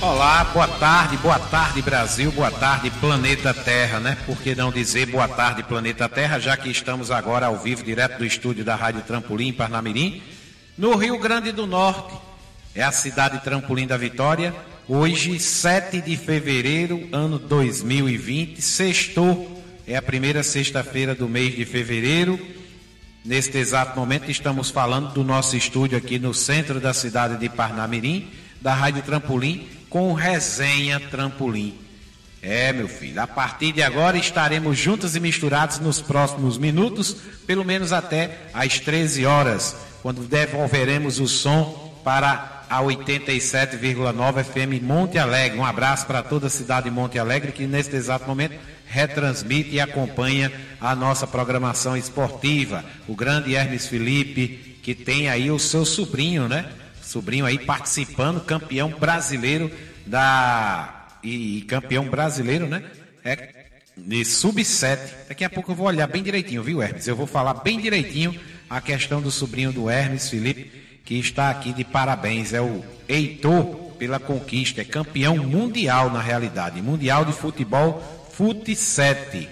Olá, boa tarde, boa tarde Brasil, boa tarde planeta Terra, né? Por que não dizer boa tarde planeta Terra, já que estamos agora ao vivo direto do estúdio da Rádio Trampolim Parnamirim, no Rio Grande do Norte. É a cidade Trampolim da Vitória. Hoje, 7 de fevereiro, ano 2020, sextou. É a primeira sexta-feira do mês de fevereiro. Neste exato momento estamos falando do nosso estúdio aqui no centro da cidade de Parnamirim, da Rádio Trampolim, com resenha Trampolim. É, meu filho, a partir de agora estaremos juntos e misturados nos próximos minutos, pelo menos até às 13 horas, quando devolveremos o som para a 87,9 FM Monte Alegre. Um abraço para toda a cidade de Monte Alegre que neste exato momento retransmite e acompanha a nossa programação esportiva. O grande Hermes Felipe, que tem aí o seu sobrinho, né? Sobrinho aí participando, campeão brasileiro da. E, e campeão brasileiro, né? É de sub-7. Daqui a pouco eu vou olhar bem direitinho, viu, Hermes? Eu vou falar bem direitinho a questão do sobrinho do Hermes Felipe, que está aqui de parabéns. É o Heitor pela conquista, é campeão mundial na realidade. Mundial de futebol Fute 7,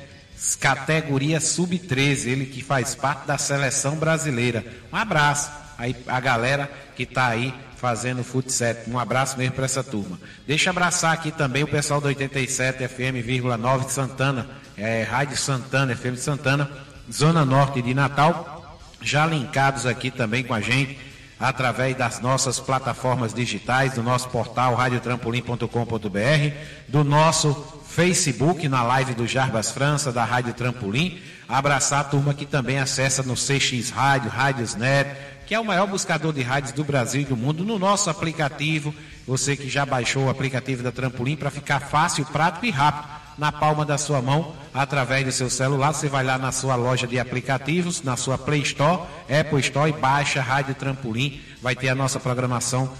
categoria sub-13, ele que faz parte da seleção brasileira. Um abraço aí a galera que está aí fazendo Fute 7. Um abraço mesmo para essa turma. Deixa eu abraçar aqui também o pessoal do 87 FM,9 de Santana, é, Rádio Santana, FM de Santana, Zona Norte de Natal, já linkados aqui também com a gente através das nossas plataformas digitais, do nosso portal radiotrampolim.com.br, do nosso Facebook, na live do Jarbas França, da Rádio Trampolim. Abraçar a turma que também acessa no CX Rádio, Rádios Net, que é o maior buscador de rádios do Brasil e do mundo, no nosso aplicativo. Você que já baixou o aplicativo da Trampolim para ficar fácil, prático e rápido na palma da sua mão, através do seu celular. Você vai lá na sua loja de aplicativos, na sua Play Store, Apple Store e baixa Rádio Trampolim. Vai ter a nossa programação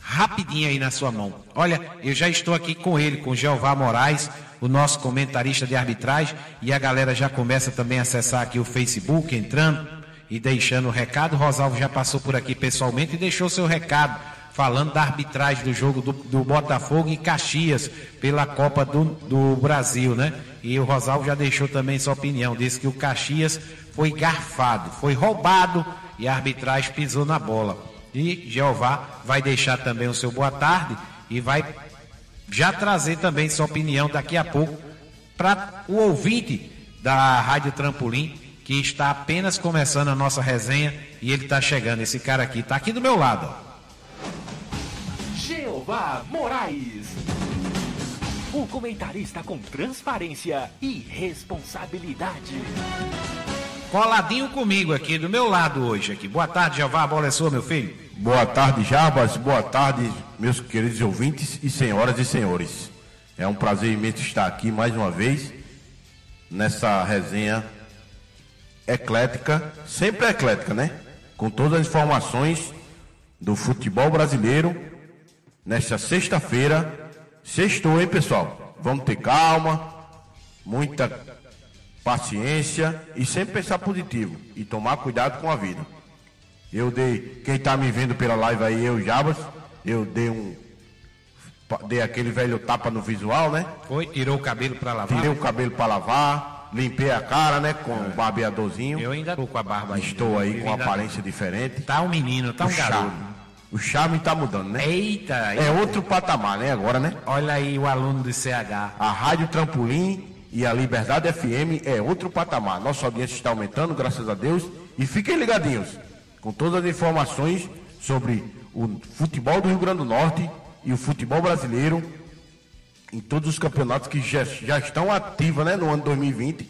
rapidinho aí na sua mão. Olha, eu já estou aqui com ele, com Jeová Moraes, o nosso comentarista de arbitragem, e a galera já começa também a acessar aqui o Facebook, entrando e deixando o recado. Rosalvo já passou por aqui pessoalmente e deixou seu recado, falando da arbitragem do jogo do, do Botafogo e Caxias pela Copa do, do Brasil, né? E o Rosalvo já deixou também sua opinião, disse que o Caxias foi garfado, foi roubado e a arbitragem pisou na bola. E Jeová vai deixar também o seu boa tarde e vai já trazer também sua opinião daqui a pouco para o ouvinte da Rádio Trampolim, que está apenas começando a nossa resenha e ele está chegando. Esse cara aqui está aqui do meu lado. Jeová Moraes. O comentarista com transparência e responsabilidade. Coladinho comigo aqui, do meu lado hoje aqui. Boa tarde, Jeová, a bola é sua, meu filho. Boa tarde, Jarbas. Boa tarde, meus queridos ouvintes e senhoras e senhores. É um prazer imenso estar aqui mais uma vez nessa resenha eclética, sempre eclética, né? Com todas as informações do futebol brasileiro nesta sexta-feira. Sextou, hein, pessoal? Vamos ter calma, muita paciência e sempre pensar positivo e tomar cuidado com a vida. Eu dei, quem está me vendo pela live aí, eu Jabas, eu dei um dei aquele velho tapa no visual, né? Foi, tirou o cabelo para lavar. Tirei o cabelo para lavar, limpei a cara, né, com o um barbeadorzinho. Eu ainda tô com a barba Estou aí com aparência diferente. Tá um menino, tá um garoto. Charme. O charme tá mudando, né? Eita, É outro patamar, né, agora, né? Olha aí o aluno do CH. A Rádio Trampolim e a Liberdade FM é outro patamar. Nossa audiência está aumentando, graças a Deus. E fiquem ligadinhos com todas as informações sobre o futebol do Rio Grande do Norte e o futebol brasileiro em todos os campeonatos que já, já estão ativos né, no ano 2020,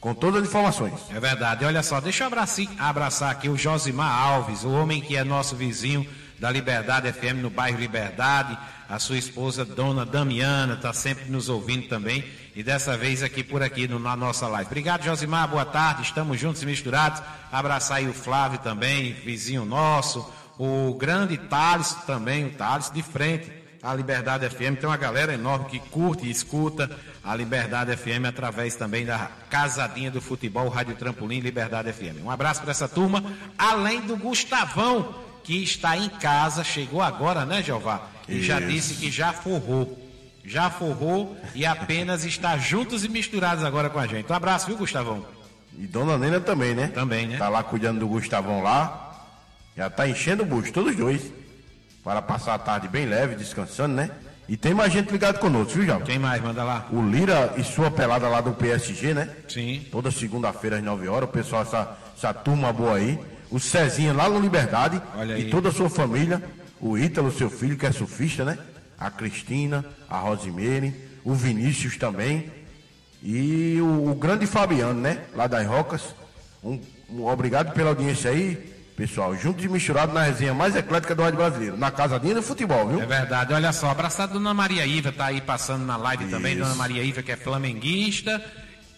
com todas as informações. É verdade. Olha só, deixa eu abraçar, abraçar aqui o Josimar Alves, o homem que é nosso vizinho da Liberdade FM no bairro Liberdade. A sua esposa, Dona Damiana, está sempre nos ouvindo também. E dessa vez aqui por aqui no, na nossa live. Obrigado, Josimar. Boa tarde. Estamos juntos e misturados. Abraçar aí o Flávio também, vizinho nosso. O grande Thales também, o Thales de frente a Liberdade FM. Tem uma galera enorme que curte e escuta a Liberdade FM através também da Casadinha do Futebol, Rádio Trampolim Liberdade FM. Um abraço para essa turma, além do Gustavão, que está em casa, chegou agora, né, Jeová? E Isso. já disse que já forrou. Já forrou e apenas está juntos e misturados agora com a gente. Um abraço, viu, Gustavão? E Dona Nena também, né? Também, né? Tá lá cuidando do Gustavão lá. Já tá enchendo o bucho, todos dois para passar a tarde bem leve, descansando, né? E tem mais gente ligado conosco, viu, Jão? Quem mais? Manda lá. O Lira e sua pelada lá do PSG, né? Sim. Toda segunda-feira às 9 horas, o pessoal, essa, essa turma boa aí. O Cezinha lá no Liberdade. Olha aí. E toda a sua família. O Ítalo, seu filho, que é surfista, né? A Cristina, a Rosimeire, o Vinícius também. E o, o grande Fabiano, né? Lá das Rocas. Um, um, obrigado pela audiência aí pessoal, junto e misturado na resenha mais eclética do rádio brasileiro, na casadinha do futebol, viu? É verdade, olha só, abraçado Dona Maria Iva, tá aí passando na live Isso. também, Dona Maria Iva, que é flamenguista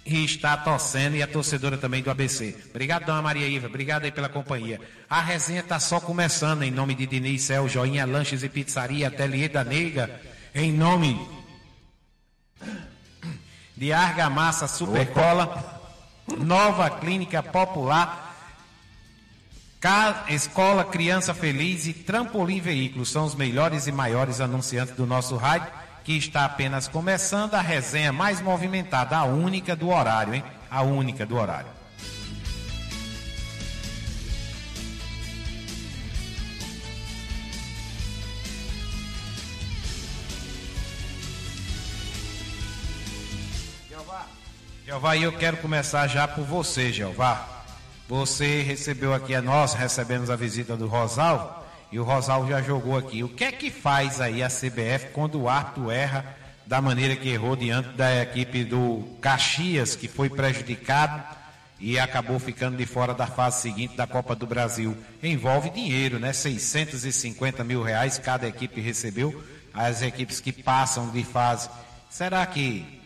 e está torcendo, e a torcedora também do ABC. Obrigado, Dona Maria Iva, obrigado aí pela companhia. A resenha está só começando, em nome de Diniz Céu, Joinha Lanches e Pizzaria, Ateliê da Neiga, em nome de Argamassa Supercola, Nova Clínica Popular, Escola Criança Feliz e Trampolim Veículos são os melhores e maiores anunciantes do nosso rádio, que está apenas começando a resenha mais movimentada, a única do horário, hein? A única do horário. Jeová, Jeová, eu quero começar já por você, Jeová. Você recebeu aqui, nós recebemos a visita do Rosal e o Rosal já jogou aqui. O que é que faz aí a CBF quando o árbitro erra da maneira que errou diante da equipe do Caxias, que foi prejudicado e acabou ficando de fora da fase seguinte da Copa do Brasil? Envolve dinheiro, né? 650 mil reais cada equipe recebeu. As equipes que passam de fase. Será que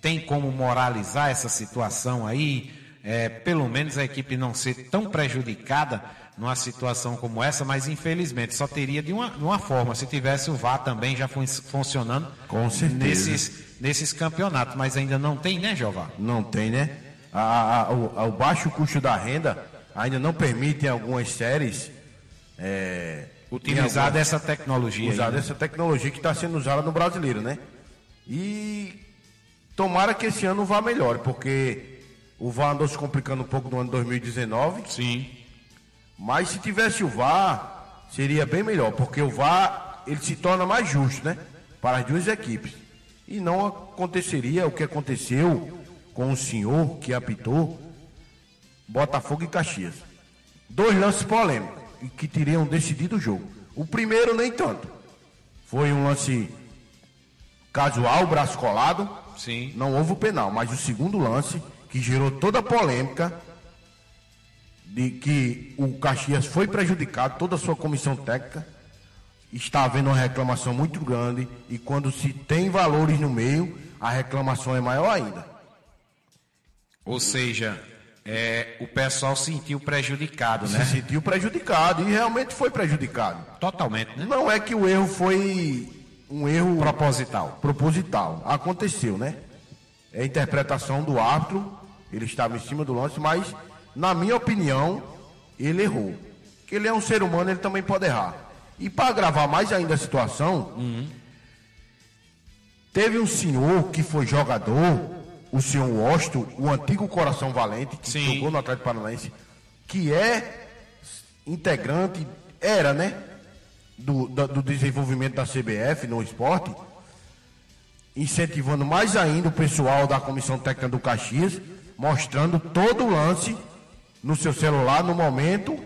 tem como moralizar essa situação aí? É, pelo menos a equipe não ser tão prejudicada numa situação como essa, mas infelizmente só teria de uma, de uma forma, se tivesse o VAR também já fun funcionando Com certeza. Nesses, nesses campeonatos, mas ainda não tem, né, Jeová? Não tem, né? A, a, o, o, baixo custo da renda ainda não permite em algumas séries é, utilizar dessa tecnologia. Usar né? dessa tecnologia que está sendo usada no brasileiro, né? E tomara que esse ano vá melhor, porque o VAR andou se complicando um pouco no ano 2019. Sim. Mas se tivesse o VAR, seria bem melhor, porque o VAR ele se torna mais justo, né? Para as duas equipes. E não aconteceria o que aconteceu com o senhor que apitou Botafogo e Caxias. Dois lances polêmicos e que teriam decidido o jogo. O primeiro nem tanto. Foi um lance casual, braço colado. Sim. Não houve o penal, mas o segundo lance que gerou toda a polêmica de que o Caxias foi prejudicado, toda a sua comissão técnica. Está havendo uma reclamação muito grande e quando se tem valores no meio, a reclamação é maior ainda. Ou seja, é, o pessoal sentiu prejudicado, né? Se sentiu prejudicado e realmente foi prejudicado. Totalmente, né? Não é que o erro foi um erro proposital. Proposital. Aconteceu, né? É a interpretação do árbitro ele estava em cima do lance, mas, na minha opinião, ele errou. Que ele é um ser humano, ele também pode errar. E para agravar mais ainda a situação, uhum. teve um senhor que foi jogador, o senhor Washington, o antigo Coração Valente, que Sim. jogou no Atlético Paranaense, que é integrante, era, né? Do, do, do desenvolvimento da CBF no esporte, incentivando mais ainda o pessoal da comissão técnica do Caxias mostrando todo o lance no seu celular no momento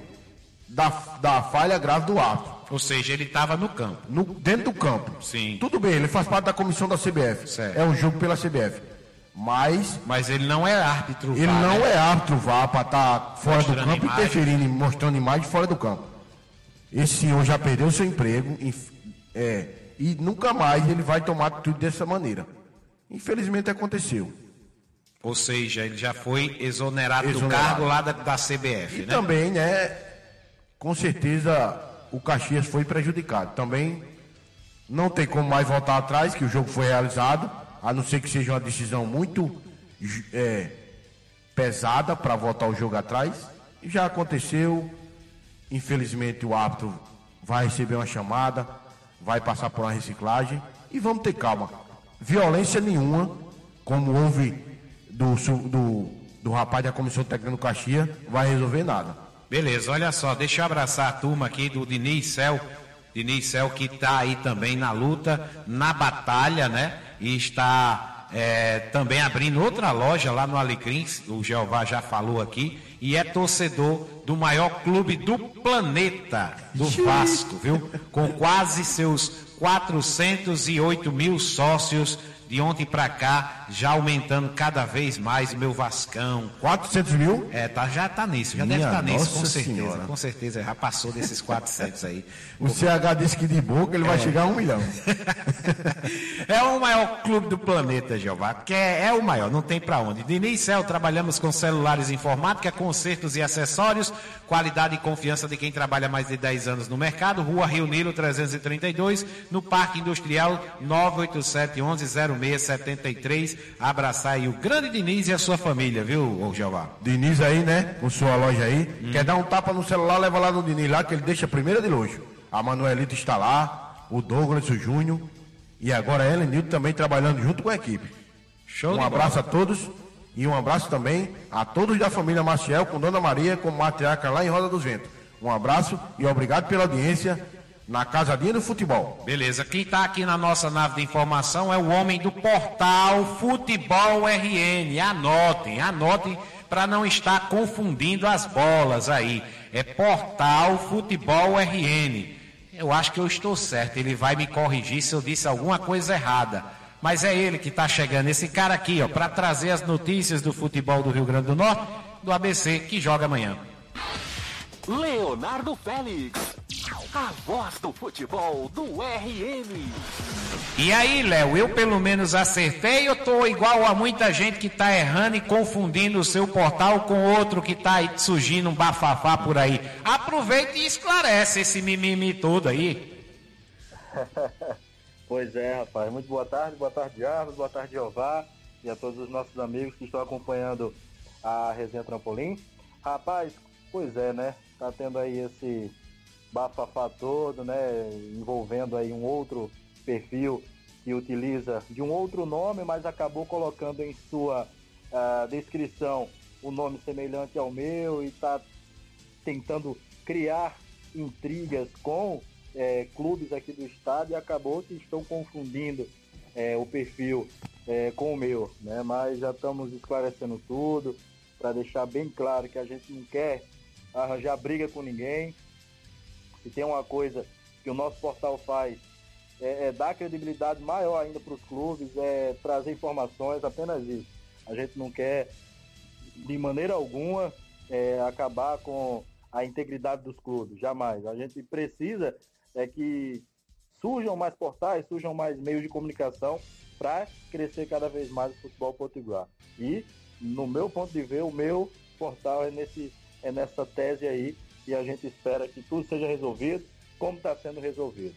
da, da falha grave do ato. Ou seja, ele estava no campo. No, dentro do campo. Sim. Tudo bem, ele faz parte da comissão da CBF. Certo. É um jogo pela CBF. Mas. Mas ele não é árbitro Ele não né? é árbitro VAR para estar tá fora mostrando do campo, imagem. interferindo, mostrando imagem fora do campo. esse senhor já perdeu seu emprego é, e nunca mais ele vai tomar tudo dessa maneira. Infelizmente aconteceu. Ou seja, ele já foi exonerado, exonerado. do cargo lá da, da CBF, e né? também, né, com certeza o Caxias foi prejudicado. Também não tem como mais voltar atrás, que o jogo foi realizado, a não ser que seja uma decisão muito é, pesada para voltar o jogo atrás. E já aconteceu, infelizmente o árbitro vai receber uma chamada, vai passar por uma reciclagem e vamos ter calma. Violência nenhuma, como houve do, do, do rapaz da comissão técnica do Caxias vai resolver nada. Beleza, olha só, deixa eu abraçar a turma aqui do Diniz Cel. Diniz Cel que está aí também na luta, na batalha, né? E está é, também abrindo outra loja lá no Alecrim, o Jeová já falou aqui, e é torcedor do maior clube do planeta, do Vasco, viu? Com quase seus 408 mil sócios de ontem para cá, já aumentando cada vez mais o meu Vascão. 400 mil? É, tá, já tá nisso, já Minha deve estar tá nisso, com certeza. Senhora. Com certeza, já passou desses 400 aí. o CH disse que de boca ele é. vai chegar a um milhão. é o maior clube do planeta, Jeová, porque é, é o maior, não tem para onde. De Cel, trabalhamos com celulares informática, consertos e acessórios, qualidade e confiança de quem trabalha mais de 10 anos no mercado. Rua Rio Nilo 332, no Parque Industrial 98711 0673. Abraçar aí o grande Diniz e a sua família, viu, Jeová? Diniz aí, né? Com sua loja aí. Hum. Quer dar um tapa no celular, leva lá no Diniz lá, que ele deixa a primeira de luxo. A Manuelita está lá, o Douglas, o Júnior. E agora a Ellen também trabalhando junto com a equipe. Show um abraço bola. a todos. E um abraço também a todos da família Maciel, com Dona Maria, como matriarca lá em Roda dos Ventos. Um abraço e obrigado pela audiência na Casadinha do Futebol. Beleza, quem está aqui na nossa nave de informação é o homem do portal Futebol RN. Anotem, anotem para não estar confundindo as bolas aí. É portal Futebol RN. Eu acho que eu estou certo, ele vai me corrigir se eu disse alguma coisa errada. Mas é ele que está chegando, esse cara aqui, ó, para trazer as notícias do futebol do Rio Grande do Norte, do ABC, que joga amanhã. Leonardo Félix, a voz do futebol do RN. E aí, Léo, eu pelo menos acertei ou tô igual a muita gente que tá errando e confundindo o seu portal com outro que tá aí surgindo um bafafá por aí? Aproveita e esclarece esse mimimi todo aí. pois é, rapaz. Muito boa tarde, boa tarde, Arlos, boa tarde, Jeová, e a todos os nossos amigos que estão acompanhando a Resenha Trampolim. Rapaz, pois é, né? tá tendo aí esse bafafá todo, né? Envolvendo aí um outro perfil que utiliza de um outro nome, mas acabou colocando em sua uh, descrição um nome semelhante ao meu e está tentando criar intrigas com é, clubes aqui do estado e acabou que estão confundindo é, o perfil é, com o meu, né? Mas já estamos esclarecendo tudo para deixar bem claro que a gente não quer arranjar briga com ninguém. Se tem uma coisa que o nosso portal faz é, é dar credibilidade maior ainda para os clubes, é trazer informações, apenas isso. A gente não quer, de maneira alguma, é, acabar com a integridade dos clubes, jamais. A gente precisa é que surjam mais portais, surjam mais meios de comunicação para crescer cada vez mais o futebol potiguar. E, no meu ponto de ver, o meu portal é nesse é nessa tese aí e a gente espera que tudo seja resolvido como está sendo resolvido.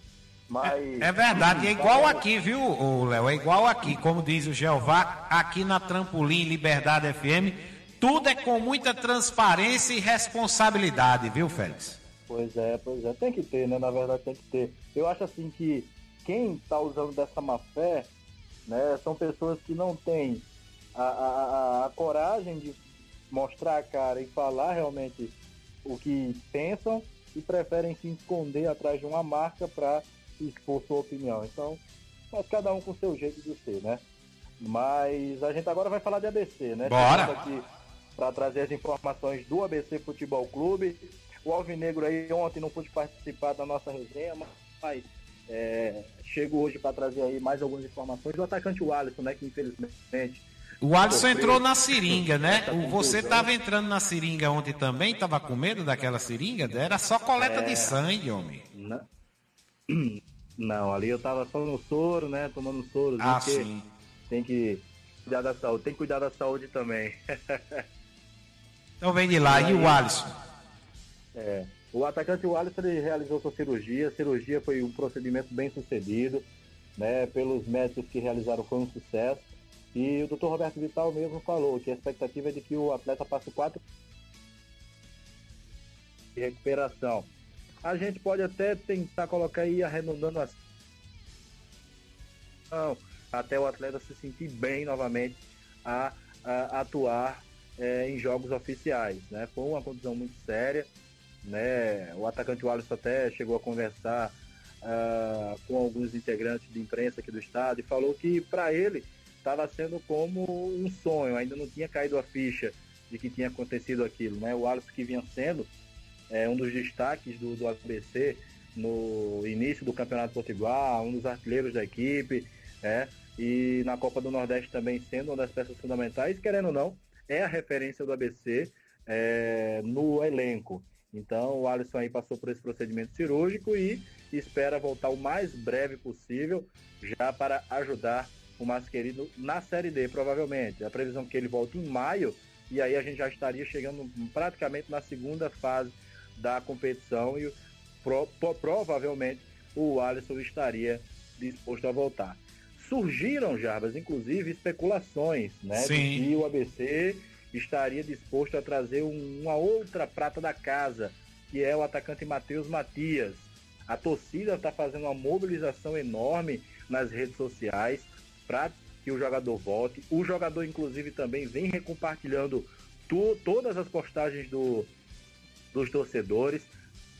Mas... É, é verdade, é igual aqui, viu, Léo? É igual aqui, como diz o Jeová, aqui na Trampolim Liberdade FM, tudo é com muita transparência e responsabilidade, viu, Félix? Pois é, pois é, tem que ter, né? Na verdade tem que ter. Eu acho assim que quem está usando dessa má fé, né, são pessoas que não têm a, a, a, a coragem de mostrar a cara e falar realmente o que pensam e preferem se esconder atrás de uma marca para expor sua opinião. Então, mas cada um com seu jeito de ser, né? Mas a gente agora vai falar de ABC, né? Bora! para trazer as informações do ABC Futebol Clube. O Alvinegro aí ontem não pude participar da nossa resenha, mas é, chego hoje para trazer aí mais algumas informações do atacante Alisson, né? Que infelizmente O Alisson entrou na seringa, né? O, você estava entrando na seringa ontem também? Estava com medo daquela seringa? Era só coleta é... de sangue, homem. Não. Não, ali eu estava só no soro, né? Tomando soro. Ah, sim. Tem que cuidar da saúde. Tem que cuidar da saúde também. então vem de lá. E, o Alisson? É. O atacante Alisson ele realizou sua cirurgia. A cirurgia foi um procedimento bem sucedido. Né? Pelos médicos que realizaram foi um sucesso. E o Dr. Roberto Vital mesmo falou que a expectativa é de que o atleta passe quatro de recuperação. A gente pode até tentar colocar aí arredondando as até o atleta se sentir bem novamente a, a atuar é, em jogos oficiais. Né? Foi uma condição muito séria. Né? O atacante Wallace até chegou a conversar uh, com alguns integrantes de imprensa aqui do estado e falou que para ele estava sendo como um sonho, ainda não tinha caído a ficha de que tinha acontecido aquilo. Né? O Alisson que vinha sendo é, um dos destaques do, do ABC no início do Campeonato Potiguar, um dos artilheiros da equipe, é, e na Copa do Nordeste também sendo uma das peças fundamentais, querendo ou não, é a referência do ABC é, no elenco. Então o Alisson aí passou por esse procedimento cirúrgico e espera voltar o mais breve possível, já para ajudar o mais querido na Série D, provavelmente. A previsão é que ele volte em maio, e aí a gente já estaria chegando praticamente na segunda fase da competição e pro, pro, provavelmente o Alisson estaria disposto a voltar. Surgiram, Jarbas, inclusive, especulações né, Sim. de que o ABC estaria disposto a trazer um, uma outra prata da casa, que é o atacante Matheus Matias. A torcida está fazendo uma mobilização enorme nas redes sociais para que o jogador volte. O jogador, inclusive, também vem recompartilhando tu, todas as postagens do, dos torcedores.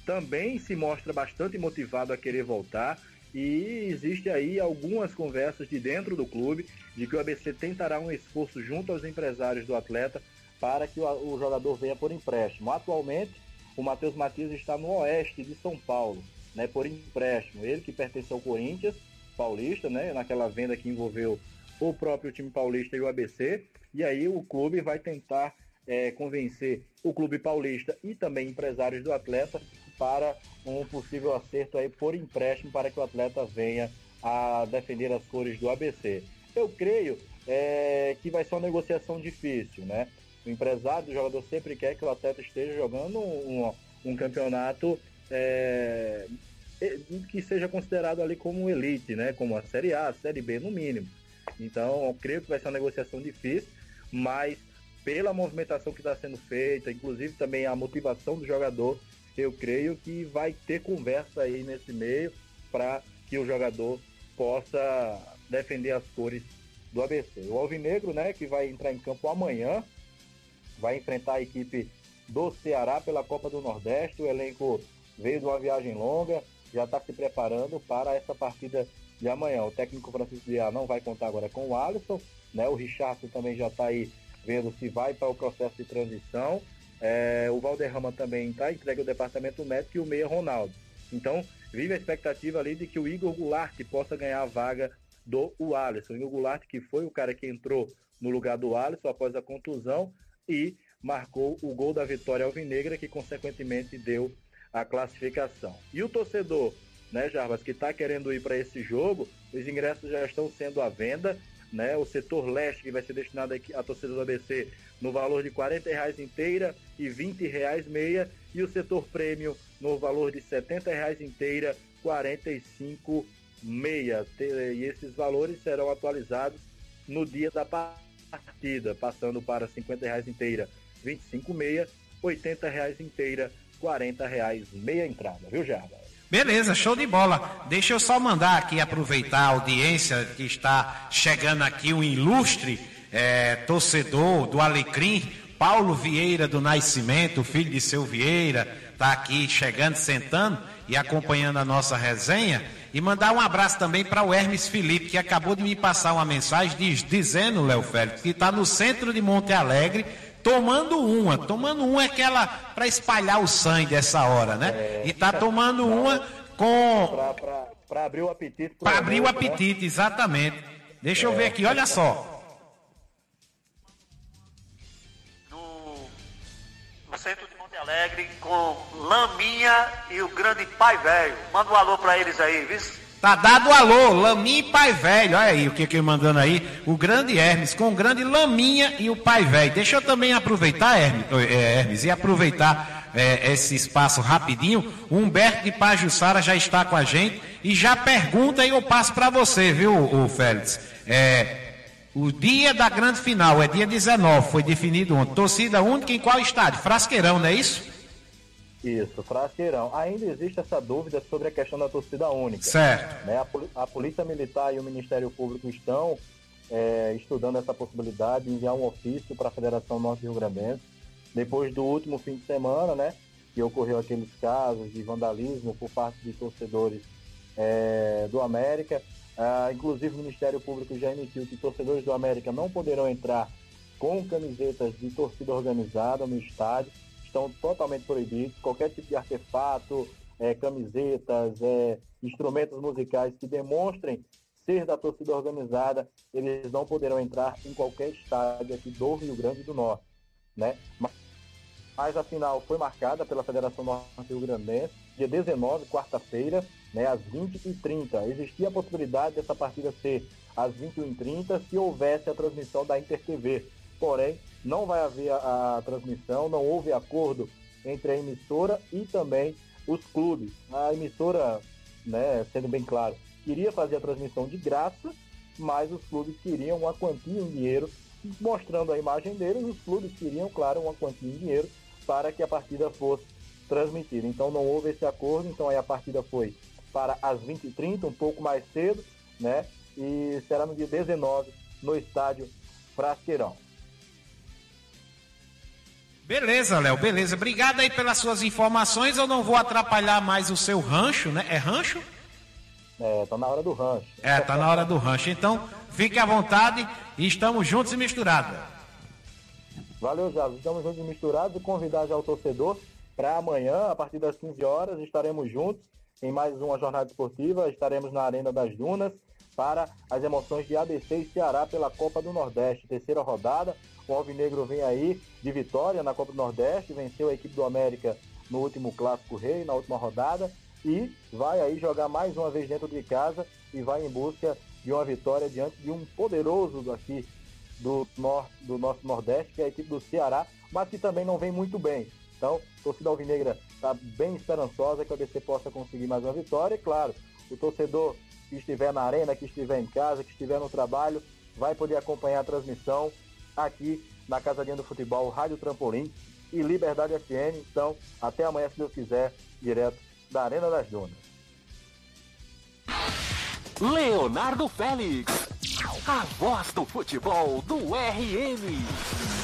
Também se mostra bastante motivado a querer voltar. E existe aí algumas conversas de dentro do clube de que o ABC tentará um esforço junto aos empresários do atleta para que o, o jogador venha por empréstimo. Atualmente, o Matheus Matias está no oeste de São Paulo, né, por empréstimo. Ele que pertence ao Corinthians Paulista, né, naquela venda que envolveu o próprio time paulista e o ABC. E aí o clube vai tentar é, convencer o clube paulista e também empresários do atleta para um possível acerto aí por empréstimo para que o atleta venha a defender as cores do ABC. Eu creio é, que vai ser uma negociação difícil, né? O empresário do jogador sempre quer que o atleta esteja jogando um, um, campeonato é, que seja considerado ali como elite, né? Como a Série A, a Série B no mínimo. Então, eu creio que vai ser uma negociação difícil, mas pela movimentação que está sendo feita, inclusive também a motivação do jogador, eu creio que vai ter conversa aí nesse meio para que o jogador possa defender as cores do ABC. O Alvinegro, né, que vai entrar em campo amanhã, vai enfrentar a equipe do Ceará pela Copa do Nordeste. O elenco veio de uma viagem longa, já está se preparando para essa partida de amanhã. O técnico Francisco Diá não vai contar agora com o Alisson, né? O Richardson também já está aí vendo se vai para o processo de transição. É, o Valderrama também está entregue ao departamento médico e o Meia Ronaldo. Então, vive a expectativa ali de que o Igor Goulart possa ganhar a vaga do o Alisson. O Igor Goulart, que foi o cara que entrou no lugar do Alisson após a contusão e marcou o gol da vitória alvinegra, que consequentemente deu a classificação. E o torcedor, né, Jarbas, que está querendo ir para esse jogo, os ingressos já estão sendo à venda. Né, o setor leste que vai ser destinado à torcida do ABC no valor de R$ reais inteira e R$ reais meia e o setor prêmio no valor de R$ reais inteira, 45 meia. E esses valores serão atualizados no dia da partida, passando para R$ reais inteira, 25 meia, R$ reais inteira, 40 reais meia entrada, viu, Jarba? Beleza, show de bola. Deixa eu só mandar aqui, aproveitar a audiência que está chegando aqui, o ilustre é, torcedor do Alecrim, Paulo Vieira do Nascimento, filho de seu Vieira, está aqui chegando, sentando e acompanhando a nossa resenha. E mandar um abraço também para o Hermes Felipe, que acabou de me passar uma mensagem diz, dizendo, Léo Félix, que está no centro de Monte Alegre, tomando uma. Tomando uma é aquela para espalhar o sangue dessa hora, né? É. E tá tomando uma com. Para abrir o apetite. Para abrir o né? apetite, exatamente. Deixa eu é. ver aqui, olha só. no centro de Monte Alegre com Laminha e o grande Pai Velho. Manda um alô para eles aí, viu? Tá dado alô, Laminha e Pai Velho. Olha aí o que que mandando aí. O grande Hermes com o grande Laminha e o Pai Velho. Deixa eu também aproveitar, Hermes, é, Hermes e aproveitar é, esse espaço rapidinho. O Humberto de Pajussara já está com a gente e já pergunta e eu passo para você, viu, o Félix? É, o dia da grande final é dia 19, foi definido ontem. Torcida única em qual estádio? Frasqueirão, não é isso? Isso, Frasqueirão. Ainda existe essa dúvida sobre a questão da torcida única. Certo. Né? A, a, Polícia Militar e o Ministério Público estão é, estudando essa possibilidade de enviar um ofício para a Federação Norte Rio Grandense. Depois do último fim de semana, né? Que ocorreu aqueles casos de vandalismo por parte de torcedores é, do América. Ah, inclusive o Ministério Público já emitiu que torcedores do América não poderão entrar com camisetas de torcida organizada no estádio estão totalmente proibidos. Qualquer tipo de artefato, é, camisetas, é, instrumentos musicais que demonstrem ser da torcida organizada, eles não poderão entrar em qualquer estádio aqui do Rio Grande do Norte. Né? Mas a final foi marcada pela Federação Norte Rio Grandense, dia 19, quarta-feira, né, às 20h30. Existia a possibilidade dessa partida ser às 21h30 se houvesse a transmissão da InterTV. Porém, não vai haver a, a transmissão, não houve acordo entre a emissora e também os clubes. A emissora, né, sendo bem claro, queria fazer a transmissão de graça, mas os clubes queriam uma quantia em dinheiro, mostrando a imagem deles, os clubes queriam, claro, uma quantia em dinheiro para que a partida fosse transmitida. Então não houve esse acordo, então aí a partida foi para as 20h30, um pouco mais cedo, né? E será no dia 19 no estádio Frasqueirão. Beleza, Léo, beleza. Obrigado aí pelas suas informações. Eu não vou atrapalhar mais o seu rancho, né? É rancho? É, tá na hora do rancho. É, tá na hora do rancho. Então, fique à vontade e estamos juntos e misturados. Valeu, Jazz. Estamos juntos e misturados e convidar já o torcedor para amanhã, a partir das 15 horas, estaremos juntos em mais uma jornada esportiva. Estaremos na Arena das Dunas para as emoções de ABC e Ceará pela Copa do Nordeste, terceira rodada. O Alvinegro vem aí de vitória na Copa do Nordeste, venceu a equipe do América no último Clássico Rei, na última rodada, e vai aí jogar mais uma vez dentro de casa e vai em busca de uma vitória diante de um poderoso aqui do, nor do nosso Nordeste, que é a equipe do Ceará, mas que também não vem muito bem. Então, a torcida alvinegra está bem esperançosa que a ABC possa conseguir mais uma vitória. E claro, o torcedor que estiver na arena, que estiver em casa, que estiver no trabalho, vai poder acompanhar a transmissão aqui na Casadinha do Futebol, Rádio Trampolim e Liberdade FM. Então, até amanhã, se Deus quiser, direto da Arena das Dunas. Leonardo Félix, a voz do futebol do RN.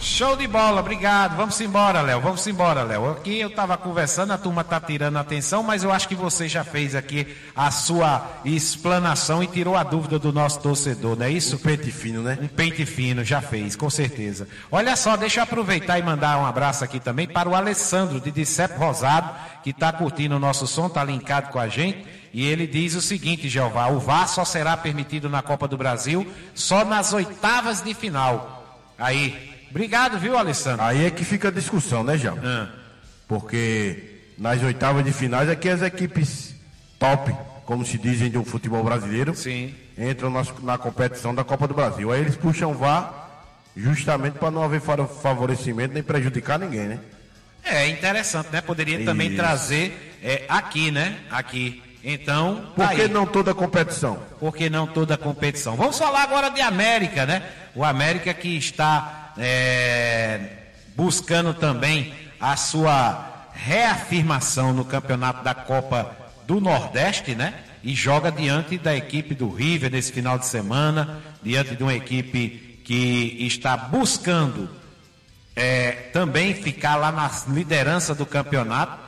Show de bola, obrigado. Vamos embora, Léo. Vamos embora, Léo. Aqui eu estava conversando, a turma está tirando atenção, mas eu acho que você já fez aqui a sua explanação e tirou a dúvida do nosso torcedor, não é isso? Um pente fino, né? Um pente fino, já fez, com certeza. Olha só, deixa eu aproveitar e mandar um abraço aqui também para o Alessandro de Dicep Rosado, que está curtindo o nosso som, está linkado com a gente. E ele diz o seguinte, Jeová: o VAR só será permitido na Copa do Brasil só nas oitavas de final. Aí, Obrigado, viu, Alessandro? Aí é que fica a discussão, né, João? Ah. Porque nas oitavas de finais é que as equipes top, como se dizem de um futebol brasileiro, Sim. entram na, na competição da Copa do Brasil. Aí eles puxam VAR justamente para não haver favorecimento nem prejudicar ninguém, né? É interessante, né? Poderia Isso. também trazer é, aqui, né? Aqui. Então. Por que aí. não toda a competição? Por que não toda a competição? Vamos falar agora de América, né? O América que está é, buscando também a sua reafirmação no campeonato da Copa do Nordeste, né? E joga diante da equipe do River nesse final de semana, diante de uma equipe que está buscando é, também ficar lá na liderança do campeonato.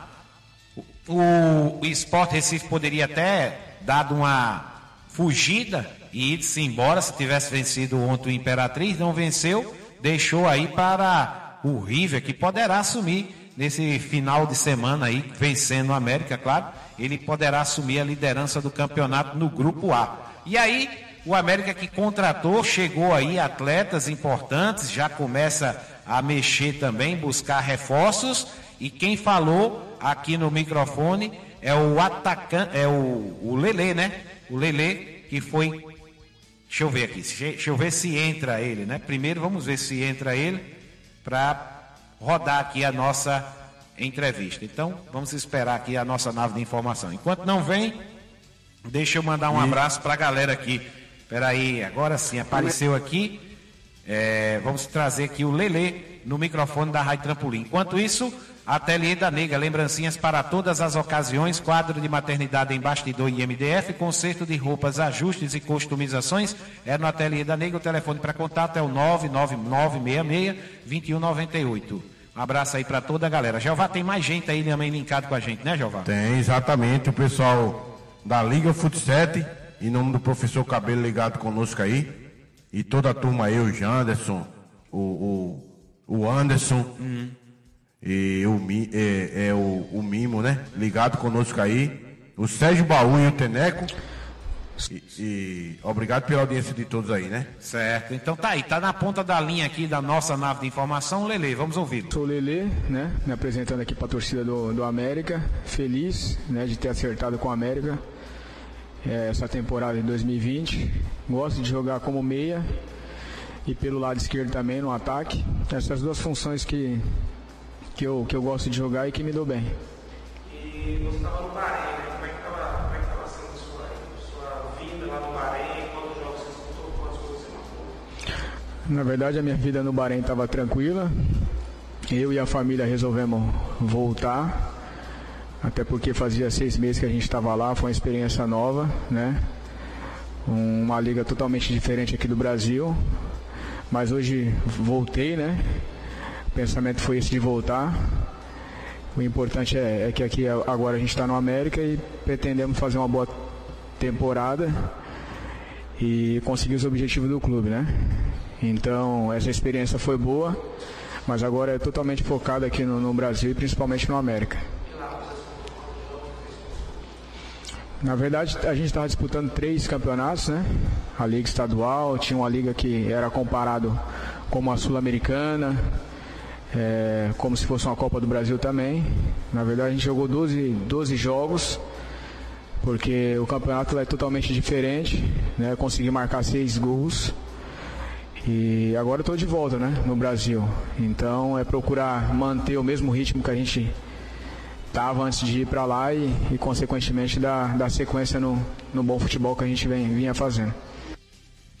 O, o Sport Recife poderia até dado uma fugida e ir-se embora se tivesse vencido ontem o Imperatriz, não venceu deixou aí para o River, que poderá assumir nesse final de semana aí, vencendo o América, claro, ele poderá assumir a liderança do campeonato no grupo A. E aí, o América que contratou, chegou aí atletas importantes, já começa a mexer também, buscar reforços. E quem falou aqui no microfone é o atacante, é o, o Lele, né? O Lele que foi. Deixa eu ver aqui, deixa eu ver se entra ele, né? Primeiro vamos ver se entra ele para rodar aqui a nossa entrevista. Então vamos esperar aqui a nossa nave de informação. Enquanto não vem, deixa eu mandar um abraço para a galera aqui. Peraí, agora sim, apareceu aqui. É, vamos trazer aqui o Lele no microfone da Rádio Trampolim. Enquanto isso, Ateliê da Nega, lembrancinhas para todas as ocasiões, quadro de maternidade em bastidor e MDF, conserto de roupas, ajustes e customizações. É no Ateliê da Nega, o telefone para contato é o 99966-2198. Um abraço aí para toda a galera. Jeová, tem mais gente aí também linkado com a gente, né, Jeová? Tem, exatamente. O pessoal da Liga Futsete, em nome do professor Cabelo ligado conosco aí. E toda a turma aí, o Janderson, o, o, o Anderson. E o, é, é o, o Mimo, né? Ligado conosco aí. O Sérgio Baú e o Teneco. E, e obrigado pela audiência de todos aí, né? Certo. Então tá aí, tá na ponta da linha aqui da nossa nave de informação, Lele, vamos ouvi-lo. Sou o Lele, né? Me apresentando aqui para a torcida do, do América. Feliz, né, de ter acertado com o América eh, essa temporada de 2020. Gosto de jogar como meia e pelo lado esquerdo também no ataque. Essas duas funções que que eu que eu gosto de jogar e que me dou bem. E você estava no Bahrein, né? Como é que estava é sendo sua, sua vida lá no Bahrein? Quantos jogos você disputou? Quantos você marcou? Na verdade, a minha vida no Bahrein estava tranquila. Eu e a família resolvemos voltar, até porque fazia seis meses que a gente estava lá, foi uma experiência nova, né? Uma liga totalmente diferente aqui do Brasil. Mas hoje voltei, né? Pensamento foi esse de voltar. O importante é, é que aqui agora a gente está no América e pretendemos fazer uma boa temporada e conseguir os objetivos do clube, né? Então, essa experiência foi boa, mas agora é totalmente focado aqui no, no Brasil e principalmente no América. Na verdade, a gente estava disputando três campeonatos, né? A Liga Estadual, tinha uma liga que era comparado como a Sul-Americana, é, como se fosse uma Copa do Brasil também. Na verdade, a gente jogou 12, 12 jogos, porque o campeonato é totalmente diferente, né? Consegui marcar seis gols. E agora estou de volta, né, no Brasil. Então é procurar manter o mesmo ritmo que a gente estava antes de ir para lá e, e, consequentemente, dar, dar sequência no, no bom futebol que a gente vem, vinha fazendo.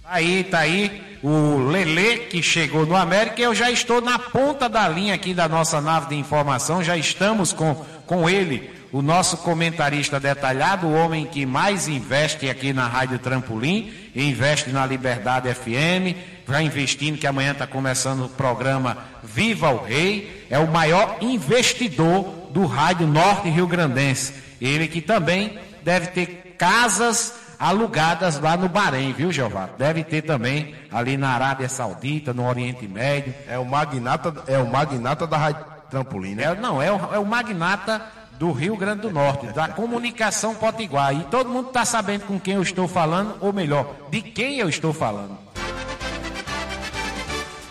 Aí, tá aí o Lele que chegou no América. Eu já estou na ponta da linha aqui da nossa nave de informação. Já estamos com, com ele, o nosso comentarista detalhado, o homem que mais investe aqui na Rádio Trampolim, investe na Liberdade FM, já investindo que amanhã está começando o programa Viva o Rei. É o maior investidor do Rádio Norte Rio Grandense. Ele que também deve ter casas alugadas lá no Bahrein, viu, Jeová? Deve ter também ali na Arábia Saudita, no Oriente Médio. É o magnata, é o magnata da Rádio Trampolim, né? É, não, é o, é o magnata do Rio Grande do Norte, da comunicação potiguar. E todo mundo está sabendo com quem eu estou falando, ou melhor, de quem eu estou falando.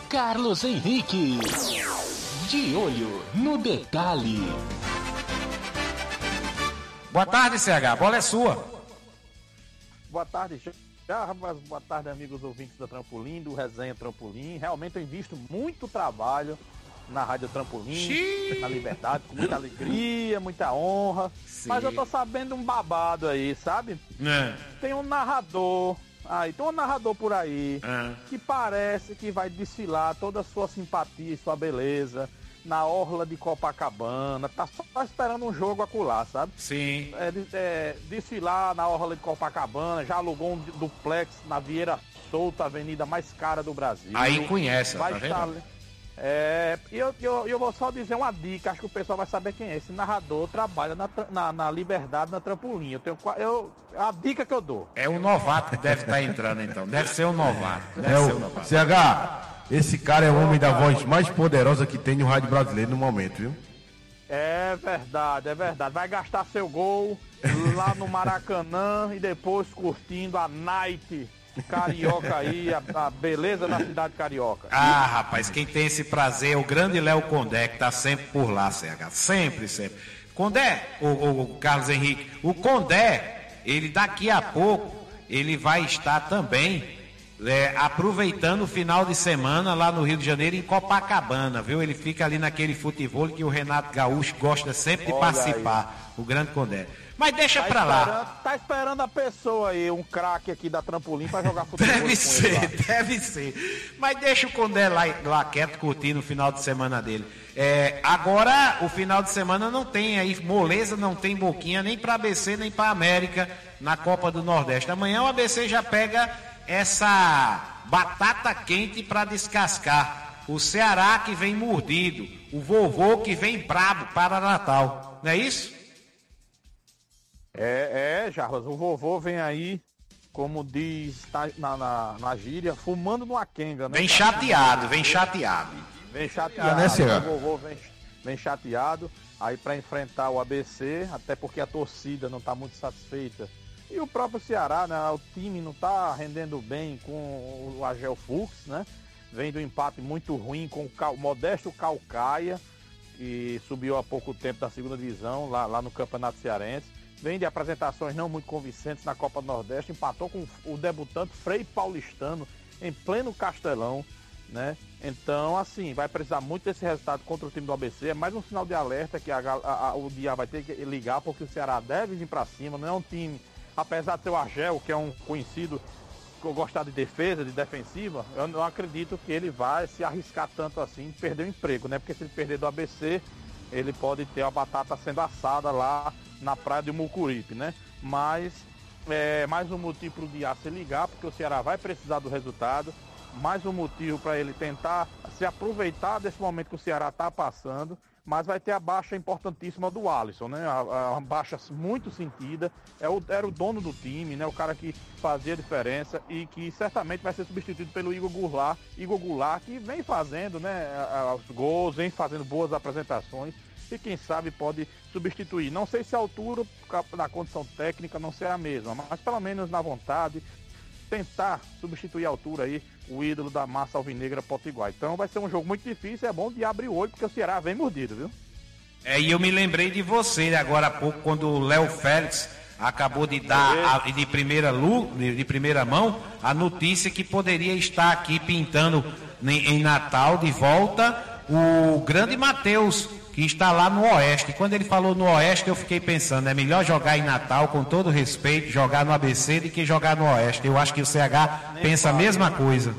Carlos Henrique. De olho no detalhe. Boa tarde, CH. A bola é sua. Boa tarde, Jarbas. Boa tarde, amigos ouvintes da Trampolim, do Resenha Trampolim. Realmente eu invisto muito trabalho na Rádio Trampolim, Xiii. na Liberdade, com muita alegria, muita honra. Sim. Mas eu tô sabendo um babado aí, sabe? É. Tem um narrador. Aí, tem um narrador por aí É. que parece que vai desfilar toda a sua simpatia e sua beleza na orla de Copacabana. Tá só esperando um jogo acular, sabe? Sim. é, é, desfilar na Orla de Copacabana, já alugou um duplex na Vieira Solta, a avenida mais cara do Brasil. Aí conhece, vai tá vendo? estar. É, e eu, eu, eu vou só dizer uma dica, acho que o pessoal vai saber quem é. Esse narrador trabalha na, na, na Liberdade, na Trampolim. Eu tenho, eu, a dica que eu dou. É o novato que deve estar entrando, então. Deve ser o novato. Deve É ser o o novato. CH, esse cara é o homem da voz mais poderosa que tem no rádio brasileiro no momento, viu? É verdade, é verdade. Vai gastar seu gol lá no Maracanã e depois curtindo a night carioca aí, a, a beleza da cidade carioca. Ah, rapaz, quem tem esse prazer é o grande Léo Condé, que tá sempre por lá, CH. Sempre, sempre. Condé, o, o, o Carlos Henrique, o Condé, ele daqui a pouco, ele vai estar também é, aproveitando o final de semana lá no Rio de Janeiro, em Copacabana, viu? Ele fica ali naquele futebol que o Renato Gaúcho gosta sempre de Olha participar, o grande Condé. Mas deixa Tá pra lá. Tá esperando a pessoa aí, um craque aqui da trampolim pra jogar futebol. Deve ser, deve ser. Mas deixa o Condé lá, lá quieto curtindo o final de semana dele. É, agora, o final de semana não tem aí moleza, não tem boquinha nem para ABC nem para América na Copa do Nordeste. Amanhã o ABC já pega essa batata quente para descascar. O Ceará que vem mordido, o vovô que vem brabo para Natal. Não é isso? É, é, Jarbas, o vovô vem aí, como diz na, na, na, na gíria, fumando numa quenga, né? Vem chateado, vem chateado. Vem chateado. Né, o vovô vem, vem chateado aí para enfrentar o ABC, até porque a torcida não está muito satisfeita. E o próprio Ceará, né? O time não está rendendo bem com o Agel Fux, né? Vem do empate muito ruim com o modesto Calcaia, que subiu há pouco tempo da segunda divisão, lá, lá no Campeonato Cearense. Vem de apresentações não muito convincentes na Copa do Nordeste, empatou com o debutante Frei Paulistano em pleno Castelão, né? Então, assim, vai precisar muito desse resultado contra o time do ABC. É mais um sinal de alerta que a a- a- o dia vai ter que ligar, porque o Ceará deve vir para cima. Não é um time, apesar de ter o Argel, que é um conhecido gostar de defesa, de defensiva, eu não acredito que ele vai se arriscar tanto assim perder o emprego, né? Porque se ele perder do ABC, ele pode ter a batata sendo assada lá na praia de Mucuripe, né? Mas é mais um motivo para o Diá se ligar, porque o Ceará vai precisar do resultado. Mais um motivo para ele tentar se aproveitar desse momento que o Ceará está passando. Mas vai ter a baixa importantíssima do Alisson, né? A, a- baixa muito sentida. É o- era o dono do time, né? O cara que fazia diferença e que certamente vai ser substituído pelo Igor Goulart. Igor Goulart que vem fazendo, né? Os gols, vem fazendo boas apresentações e quem sabe pode substituir. Não sei se a altura na condição técnica não será a mesma, mas pelo menos na vontade tentar substituir a altura aí o ídolo da massa alvinegra potiguar. Então vai ser um jogo muito difícil, é bom de abrir o olho porque o Ceará vem mordido, viu? É, e eu me lembrei de você agora há pouco, quando o Léo Félix acabou de dar a- de, primeira lu, de, primeira mão a notícia que poderia estar aqui pintando em, em Natal de volta o grande Matheus, que está lá no Oeste. Quando ele falou no Oeste, eu fiquei pensando, é melhor jogar em Natal, com todo respeito, jogar no ABC do que jogar no Oeste. Eu acho que o CH Nem pensa a fale, mesma né? coisa.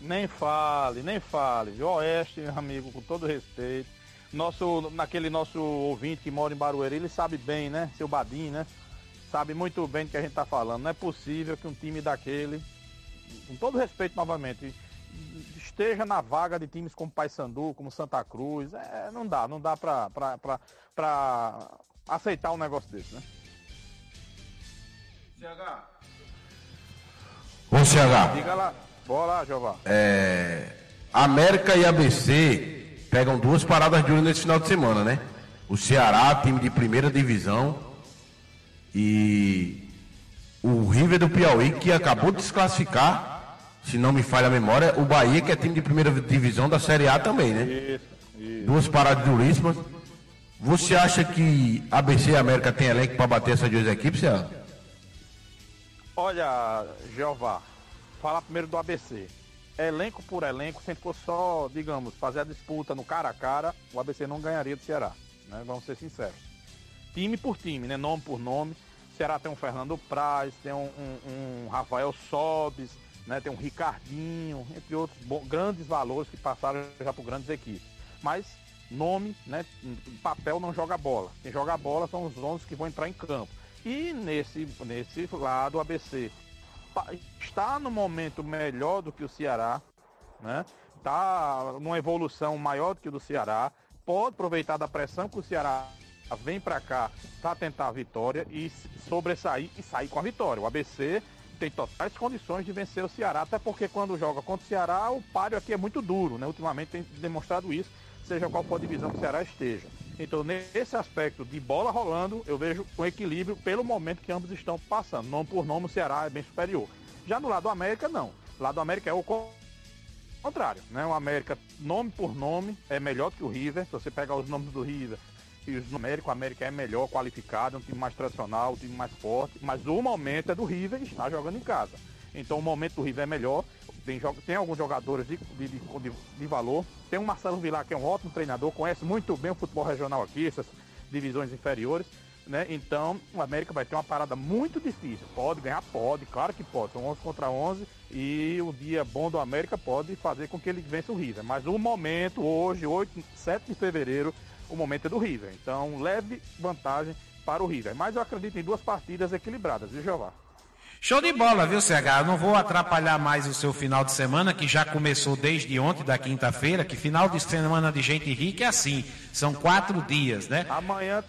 Nem fale, nem fale. viu? Oeste, meu amigo, com todo respeito. Nosso, naquele nosso ouvinte que mora em Barueri, ele sabe bem, né? Seu Badim, né? Sabe muito bem do que a gente tá falando. Não é possível que um time daquele, com todo respeito novamente, esteja na vaga de times como Paysandu, como Santa Cruz. É, não dá, não dá pra, pra, pra, pra aceitar um negócio desse, né? Ô CH, Diga lá. Bora lá, Jeová. é, América e ABC pegam duas paradas de olho nesse final de semana, né? O Ceará, time de primeira divisão, e o River do Piauí, que acabou de desclassificar, se não me falha a memória, o Bahia, que é time de primeira divisão da Série A também, né? Isso, isso. Duas paradas duríssimas. Você acha que ABC e América tem elenco para bater essas duas equipes, Ceará? Olha, Jeová, falar primeiro do ABC. Elenco por elenco, se a gente fosse só, digamos, fazer a disputa no cara a cara, o ABC não ganharia do Ceará. Né? Vamos ser sinceros. Time por time, né? Nome por nome. O Ceará tem um Fernando Praz, tem um, um- um Rafael Sobes, né? tem um Ricardinho, entre outros grandes valores que passaram já por grandes equipes. Mas nome, né? Papel não joga bola. Quem joga bola são os 11 que vão entrar em campo. E nesse, nesse lado, o ABC está no momento melhor do que o Ceará, né? Está numa evolução maior do que o do Ceará. Pode aproveitar da pressão que o Ceará vem para cá para tentar a vitória e sobressair e sair com a vitória. O ABC tem totais condições de vencer o Ceará, até porque quando joga contra o Ceará, o páreo aqui é muito duro, né? Ultimamente tem demonstrado isso, seja qual for a divisão que o Ceará esteja. Então, nesse aspecto de bola rolando, eu vejo um equilíbrio pelo momento que ambos estão passando. Nome por nome, o Ceará é bem superior. Já do lado do América, não. Do lado do América é o contrário, né? O América, nome por nome, é melhor que o River. Se você pegar os nomes do River os do América, o América é melhor qualificado, um time mais tradicional, um time mais forte. Mas o momento é do River e está jogando em casa. Então o momento do River é melhor. Tem, tem alguns jogadores de, de, de, de valor. Tem o Marcelo Vilar, que é um ótimo treinador, conhece muito bem o futebol regional aqui, essas divisões inferiores. Né? Então, o América vai ter uma parada muito difícil. Pode ganhar? Pode, claro que pode. São 11 contra 11 e o dia bom do América pode fazer com que ele vença o River. Mas o momento, hoje, 8, 7 de fevereiro, o momento é do River. Então, leve vantagem para o River. Mas eu acredito em duas partidas equilibradas, viu, Jeová? Show de bola, viu, CH? Eu não vou atrapalhar mais o seu final de semana, que já começou desde ontem, da quinta-feira, que final de semana de gente rica é assim. São quatro dias, né? Amanhã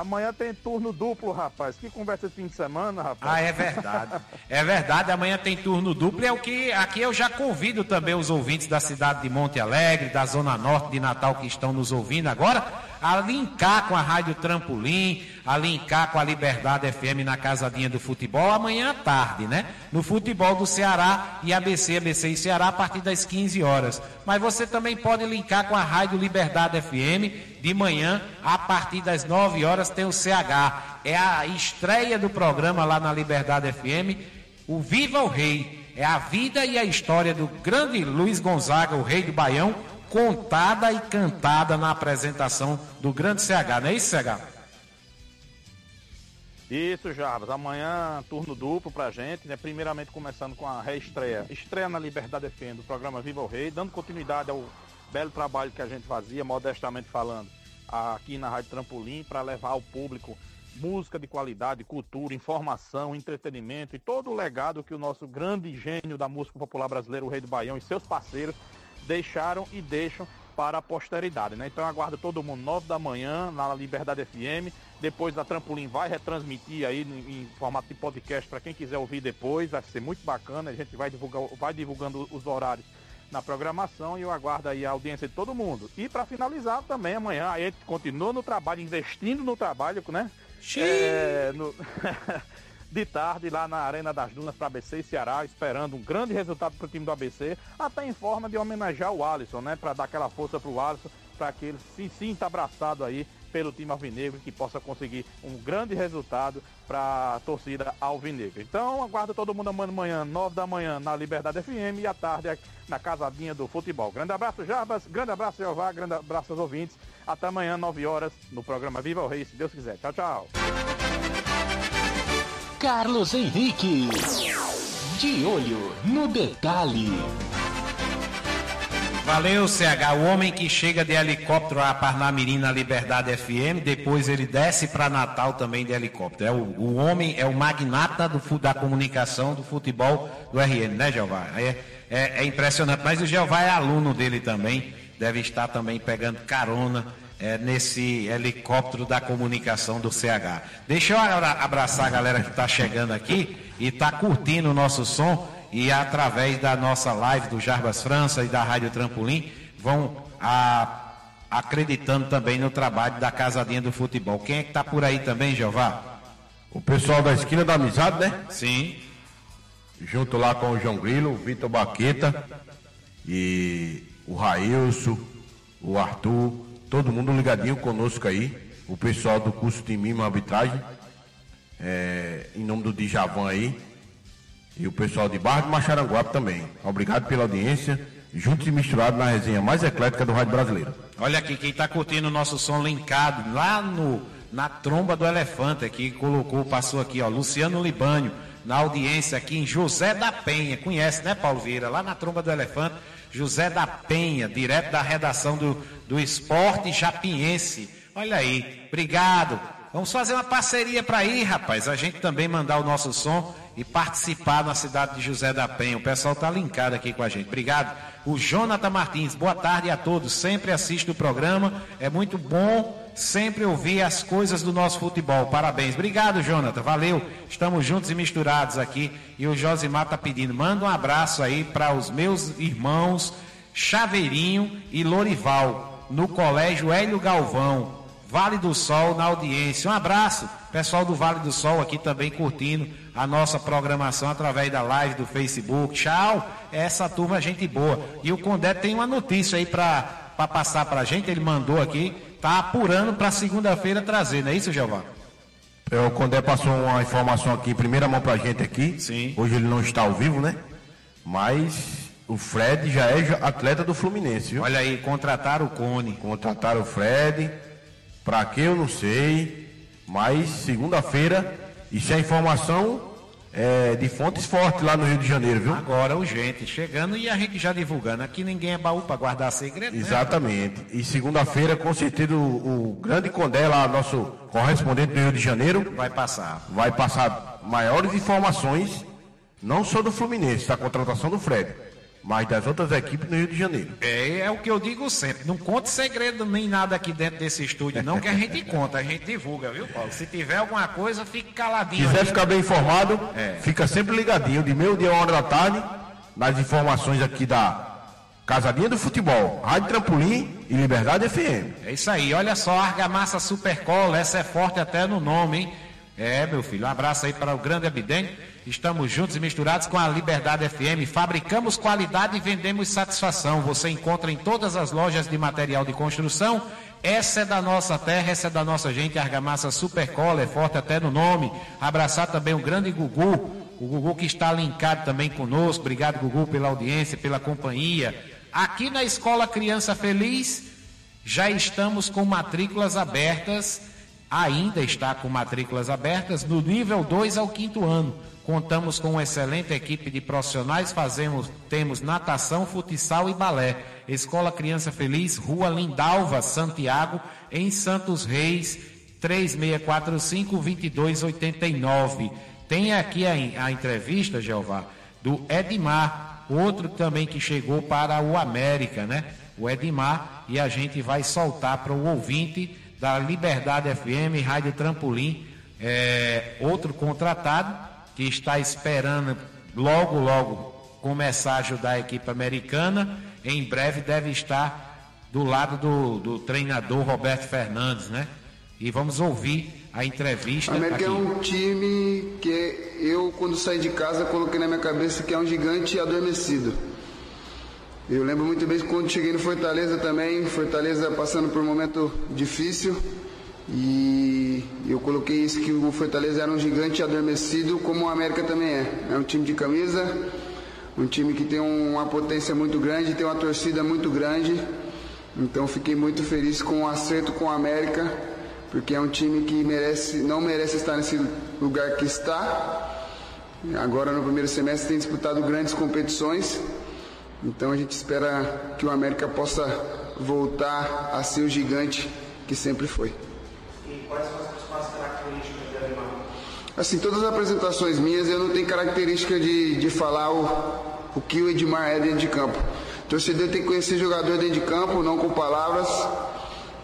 Amanhã tem turno duplo, rapaz. Que conversa de fim de semana, rapaz. Ah, é verdade. É verdade, amanhã tem turno duplo. É o que aqui eu já convido também os ouvintes da cidade de Monte Alegre, da Zona Norte de Natal que estão nos ouvindo agora, a linkar com a Rádio Trampolim, a linkar com a Liberdade FM na Casadinha do Futebol, amanhã à tarde, né? No futebol do Ceará e ABC, ABC e Ceará a partir das 15 horas. Mas você também pode linkar com a Rádio Liberdade FM de manhã, a partir das 9 horas, tem o CH. É a estreia do programa lá na Liberdade FM, o Viva o Rei. É a vida e a história do grande Luiz Gonzaga, o rei do Baião, contada e cantada na apresentação do grande CH. Não é isso, CH? Isso, Jarbas. Amanhã, turno duplo pra gente, né? Primeiramente começando com a reestreia. Estreia na Liberdade FM do programa Viva o Rei, dando continuidade ao belo trabalho que a gente fazia, modestamente falando, aqui na Rádio Trampolim, para levar ao público música de qualidade, cultura, informação, entretenimento e todo o legado que o nosso grande gênio da música popular brasileira, o Rei do Baião e seus parceiros, deixaram e deixam para a posteridade, né? Então aguardo todo mundo 9 da manhã na Liberdade FM. Depois a Trampolim vai retransmitir aí em, em formato de podcast para quem quiser ouvir depois. Vai ser muito bacana. A gente vai divulgar, vai divulgando os horários na programação e eu aguardo aí a audiência de todo mundo. E para finalizar também amanhã a gente continua no trabalho, investindo no trabalho, né? É, no... de tarde lá na Arena das Dunas para ABC e Ceará, esperando um grande resultado para o time do ABC, até em forma de homenagear o Alisson, né? Para dar aquela força para o Alisson, para que ele se sinta abraçado aí pelo time alvinegro que possa conseguir um grande resultado para a torcida alvinegra. Então, aguardo todo mundo amanhã, 9 da manhã, na Liberdade FM e à tarde na Casadinha do Futebol. Grande abraço, Jarbas, grande abraço, Jeová, grande abraço aos ouvintes. Até amanhã, 9 horas, no programa Viva o Rei, se Deus quiser. Tchau, tchau. Carlos Henrique. De olho no detalhe. Valeu, CH. O homem que chega de helicóptero a Parnamirim na Liberdade FM, depois ele desce para Natal também de helicóptero. É o, o, homem é o magnata do, da comunicação do futebol do RN, né, Jeová? É, é, é impressionante. Mas o Jeová é aluno dele também, deve estar também pegando carona é, nesse helicóptero da comunicação do CH. Deixa eu abraçar a galera que está chegando aqui e está curtindo o nosso som e através da nossa live do Jarbas França e da Rádio Trampolim vão a, acreditando também no trabalho da Casadinha do Futebol. Quem é que está por aí também, Jeová? O pessoal da Esquina da Amizade, né? Sim. Junto lá com o João Grilo, o Vitor Baqueta e o Railson, o Arthur, todo mundo ligadinho conosco aí. O pessoal do curso de mimo arbitragem, é, em nome do Djavan aí. E o pessoal de Barra de Macharanguape também. Obrigado pela audiência. Juntos e misturados na resenha mais eclética do Rádio Brasileiro. Olha aqui, quem está curtindo o nosso som linkado lá no, na tromba do elefante aqui, colocou, passou aqui, ó, Luciano Libânio, na audiência aqui em José da Penha. Conhece, né, Paulo Vieira? Lá na tromba do elefante, José da Penha, direto da redação do, do Esporte Japiense. Olha aí, obrigado. Vamos fazer uma parceria para ir, rapaz. A gente também mandar o nosso som e participar na cidade de José da Penha. O pessoal está linkado aqui com a gente. Obrigado. O Jonathan Martins, boa tarde a todos. Sempre assisto o programa. É muito bom sempre ouvir as coisas do nosso futebol. Parabéns. Obrigado, Jonathan. Valeu. Estamos juntos e misturados aqui. E o Josimar está pedindo. Manda um abraço aí para os meus irmãos Chaveirinho e Lorival, no Colégio Hélio Galvão. Vale do Sol na audiência. Um abraço, pessoal do Vale do Sol aqui também curtindo a nossa programação através da live do Facebook. Tchau, essa turma é gente boa. E o Condé tem uma notícia aí para passar para a gente, ele mandou aqui, tá apurando para segunda-feira trazer, não é isso, Giovanni? É, o Condé passou uma informação aqui, primeira mão pra gente aqui. Sim. Hoje ele não está ao vivo, né? Mas o Fred já é atleta do Fluminense, viu? Olha aí, contrataram o Cone. Contrataram o Fred. Pra que eu não sei. Mas segunda-feira, isso é informação é, de fontes fortes lá no Rio de Janeiro, viu? Agora urgente, chegando e a gente já divulgando. Aqui ninguém é baú para guardar segredo. né? Exatamente. E segunda-feira, com certeza, o, o grande Condé, lá, nosso correspondente do Rio de Janeiro, Vai passar. vai passar maiores informações, não só do Fluminense, da contratação do Fred, mas das outras equipes no Rio de Janeiro. É, é o que eu digo sempre. Não conte segredo nem nada aqui dentro desse estúdio, não, que a gente conta, a gente divulga, viu, Paulo? Se tiver alguma coisa, fique caladinho. Quiser ficar bem informado, É. fica sempre ligadinho, de meio dia a uma hora da tarde, nas informações aqui da Casadinha do Futebol, Rádio Trampolim e Liberdade FM. É isso aí, olha só, Argamassa Supercola, essa é forte até no nome, hein? É, meu filho, um abraço aí para o grande Abidem. Estamos juntos e misturados com a Liberdade FM. Fabricamos qualidade e vendemos satisfação. Você encontra em todas as lojas de material de construção. Essa é da nossa terra, essa é da nossa gente. Argamassa Supercola, é forte até no nome. Abraçar também o grande Gugu, o Gugu que está linkado também conosco. Obrigado, Gugu, pela audiência, pela companhia. Aqui na Escola Criança Feliz, já estamos com matrículas abertas, ainda está com matrículas abertas no nível 2 ao quinto ano. Contamos com uma excelente equipe de profissionais, fazemos, temos natação, futsal e balé. Escola Criança Feliz, Rua Lindalva, Santiago, em Santos Reis, 3645 2289. Tem aqui a, a entrevista, Jeová, do Edmar, outro também que chegou para o América, né? O Edmar, e a gente vai soltar para o ouvinte da Liberdade FM, Rádio Trampolim, é, outro contratado que está esperando logo, logo começar a ajudar a equipe americana. Em breve deve estar do lado do, do treinador Roberto Fernandes, né? E vamos ouvir a entrevista. A América é aqui. um time que eu, quando saí de casa, coloquei na minha cabeça que é um gigante adormecido. Eu lembro muito bem quando cheguei no Fortaleza também, Fortaleza passando por um momento difícil, e eu coloquei isso que o Fortaleza era um gigante adormecido, como o América também é. É um time de camisa, um time que tem uma potência muito grande, tem uma torcida muito grande. Então fiquei muito feliz com o acerto com o América, porque é um time que merece, não merece estar nesse lugar que está. Agora no primeiro semestre tem disputado grandes competições. Então a gente espera que o América possa voltar a ser o gigante que sempre foi. Assim, todas as apresentações minhas eu não tenho característica de, de falar o, o que o Edmar é dentro de campo. O torcedor tem que conhecer jogador dentro de campo, não com palavras.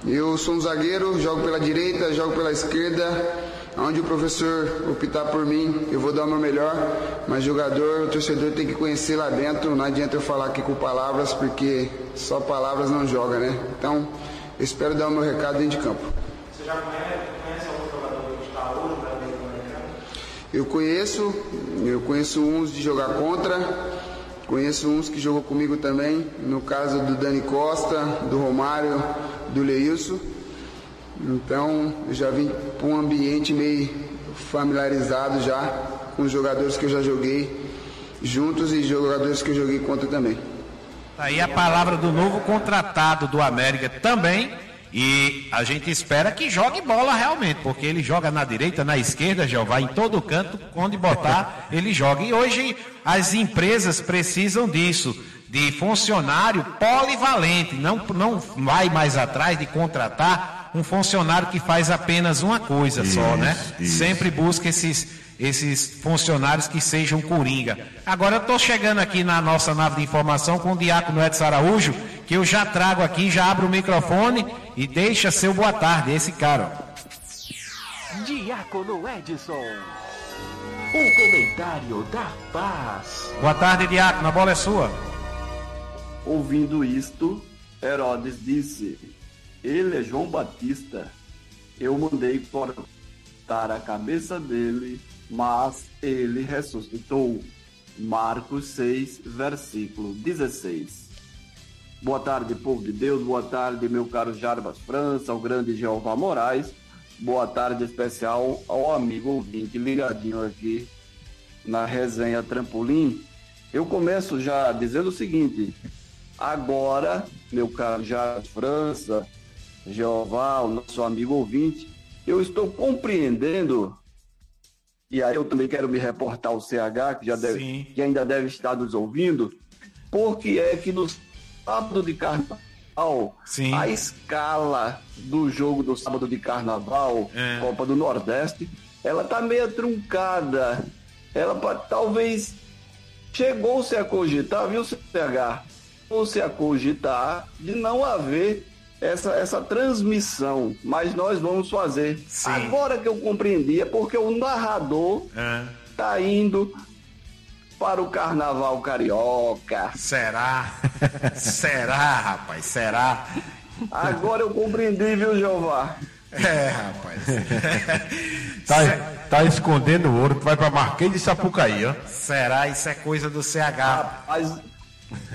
Eu sou um zagueiro, jogo pela direita, jogo pela esquerda. Onde o professor optar por mim, eu vou dar o meu melhor. Mas jogador, o torcedor tem que conhecer lá dentro. Não adianta eu falar aqui com palavras, porque só palavras não joga, né? Então, eu espero dar o meu recado dentro de campo. Você já conhece, algum jogador que está hoje para como é Eu conheço, eu conheço uns de jogar contra, conheço uns que jogou comigo também, no caso do Dani Costa, do Romário, do Leilson. Então, eu já vim para um ambiente meio familiarizado já com os jogadores que eu já joguei juntos e jogadores que eu joguei contra também. Tá Aí a palavra do novo contratado do América também. E a gente espera que jogue bola realmente, porque ele joga na direita, na esquerda, Jeová, em todo canto, onde botar, ele joga. E hoje as empresas precisam disso, de funcionário polivalente, não, não vai mais atrás de contratar um funcionário que faz apenas uma coisa só, né? Sempre busca esses esses funcionários que sejam coringa. Agora eu estou chegando aqui na nossa nave de informação com o Diácono Edson Araújo, que eu já trago aqui, já abro o microfone e deixa seu boa tarde, esse cara. Diácono Edson. O comentário da paz. Boa tarde, Diácono, a bola é sua. Ouvindo isto, Herodes disse: Ele é João Batista, eu mandei cortar a cabeça dele, mas ele ressuscitou. Marcos 6, versículo 16. Boa tarde, povo de Deus. Boa tarde, meu caro Jarbas França, ao grande Jeová Moraes. Boa tarde especial ao amigo ouvinte ligadinho aqui na resenha Trampolim. Eu começo já dizendo o seguinte: agora, meu caro Jarbas França, Jeová, o nosso amigo ouvinte, eu estou compreendendo e aí eu também quero me reportar ao CH, que, já deve, que ainda deve estar nos ouvindo, porque é que no sábado de carnaval, Sim. a escala do jogo do sábado de carnaval, É. Copa do Nordeste, ela tá meio truncada. Ela talvez chegou-se a cogitar, viu, CH? Chegou-se a cogitar de não haver essa, essa transmissão, mas nós vamos fazer. Agora que eu compreendi, é porque o narrador É. tá indo para o carnaval carioca. Será? Será, rapaz? Será? Agora eu compreendi, viu, Jeová? É, rapaz. Tá, tá escondendo o ouro, tu vai pra Marquês de Sapucaí, ó. Será? Isso é coisa do CH. Mas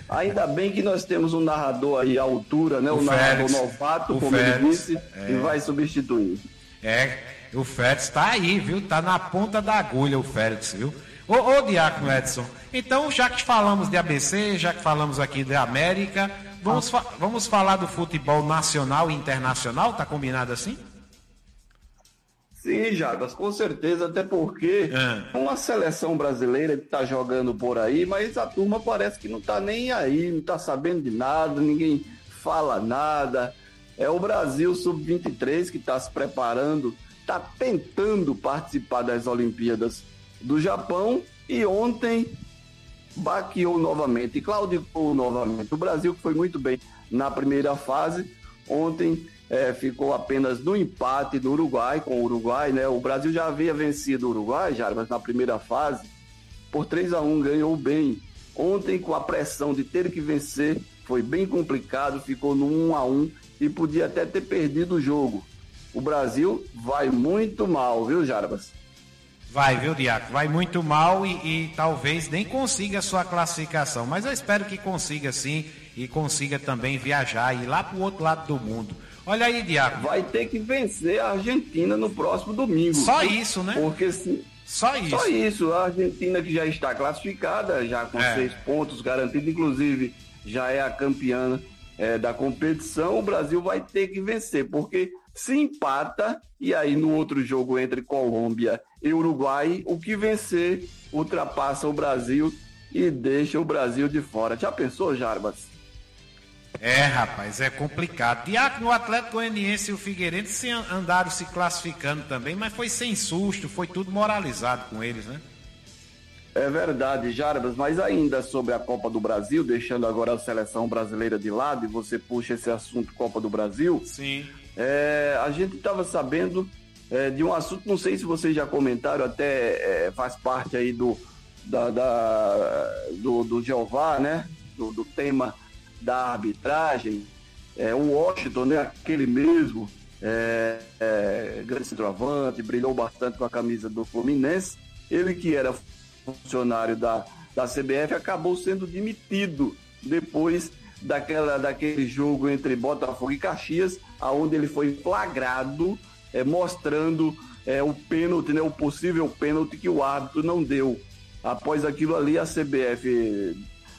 ainda bem que nós temos um narrador aí à altura, né? O, O narrador Félix. novato, O como ele Félix. disse, É. e vai substituir. É, o Félix tá aí, viu? Tá na ponta da agulha o Félix, viu? Ô, ô Diácono Edson, então já que falamos de ABC, já que falamos aqui de América, vamos, fa- vamos falar do futebol nacional e internacional? Tá combinado assim? Sim, Jarbas, com certeza, até porque É. uma seleção brasileira que está jogando por aí, mas a turma parece que não está nem aí, não está sabendo de nada, ninguém fala nada. É o Brasil Sub-23 que está se preparando, está tentando participar das Olimpíadas do Japão e ontem baqueou novamente, claudicou novamente. O Brasil que foi muito bem na primeira fase, ontem eh, ficou apenas no empate do Uruguai com o Uruguai, né? O Brasil já havia vencido o Uruguai, Jarbas, na primeira fase, por 3 a 1 ganhou bem. Ontem, com a pressão de ter que vencer, foi bem complicado, ficou no 1 a 1 e podia até ter perdido o jogo. O Brasil vai muito mal, viu, Jarbas? Vai, viu, Diácono? Vai muito mal e, e talvez nem consiga a sua classificação. Mas eu espero que consiga sim e consiga também viajar e ir lá pro outro lado do mundo. Olha aí, Diácono. Vai ter que vencer a Argentina no próximo domingo. Só isso, né? Porque se. Só isso. Só isso. A Argentina que já está classificada, já com É. seis pontos garantidos, inclusive já é a campeã é, da competição. O Brasil vai ter que vencer, porque se empata, e aí no outro jogo entre Colômbia e Uruguai, o que vencer ultrapassa o Brasil e deixa o Brasil de fora. Já pensou, Jarbas? É, rapaz, é complicado. Diácono, o Atlético Goianiense e o Figueirense se an- andaram se classificando também, mas foi sem susto, foi tudo moralizado com eles, né? É verdade, Jarbas, mas ainda sobre a Copa do Brasil, deixando agora a seleção brasileira de lado, e você puxa esse assunto Copa do Brasil. Sim. É, a gente estava sabendo é, de um assunto, não sei se vocês já comentaram, até é, faz parte aí do, da, da- do, do Jeová, né? Do, do tema da arbitragem. É, o Washington, né? Aquele mesmo, é, é, grande centroavante, brilhou bastante com a camisa do Fluminense. Ele que era funcionário da, da CBF acabou sendo demitido depois daquela, daquele jogo entre Botafogo e Caxias, aonde ele foi flagrado é, mostrando é, o pênalti, né, o possível pênalti que o árbitro não deu. Após aquilo ali, a CBF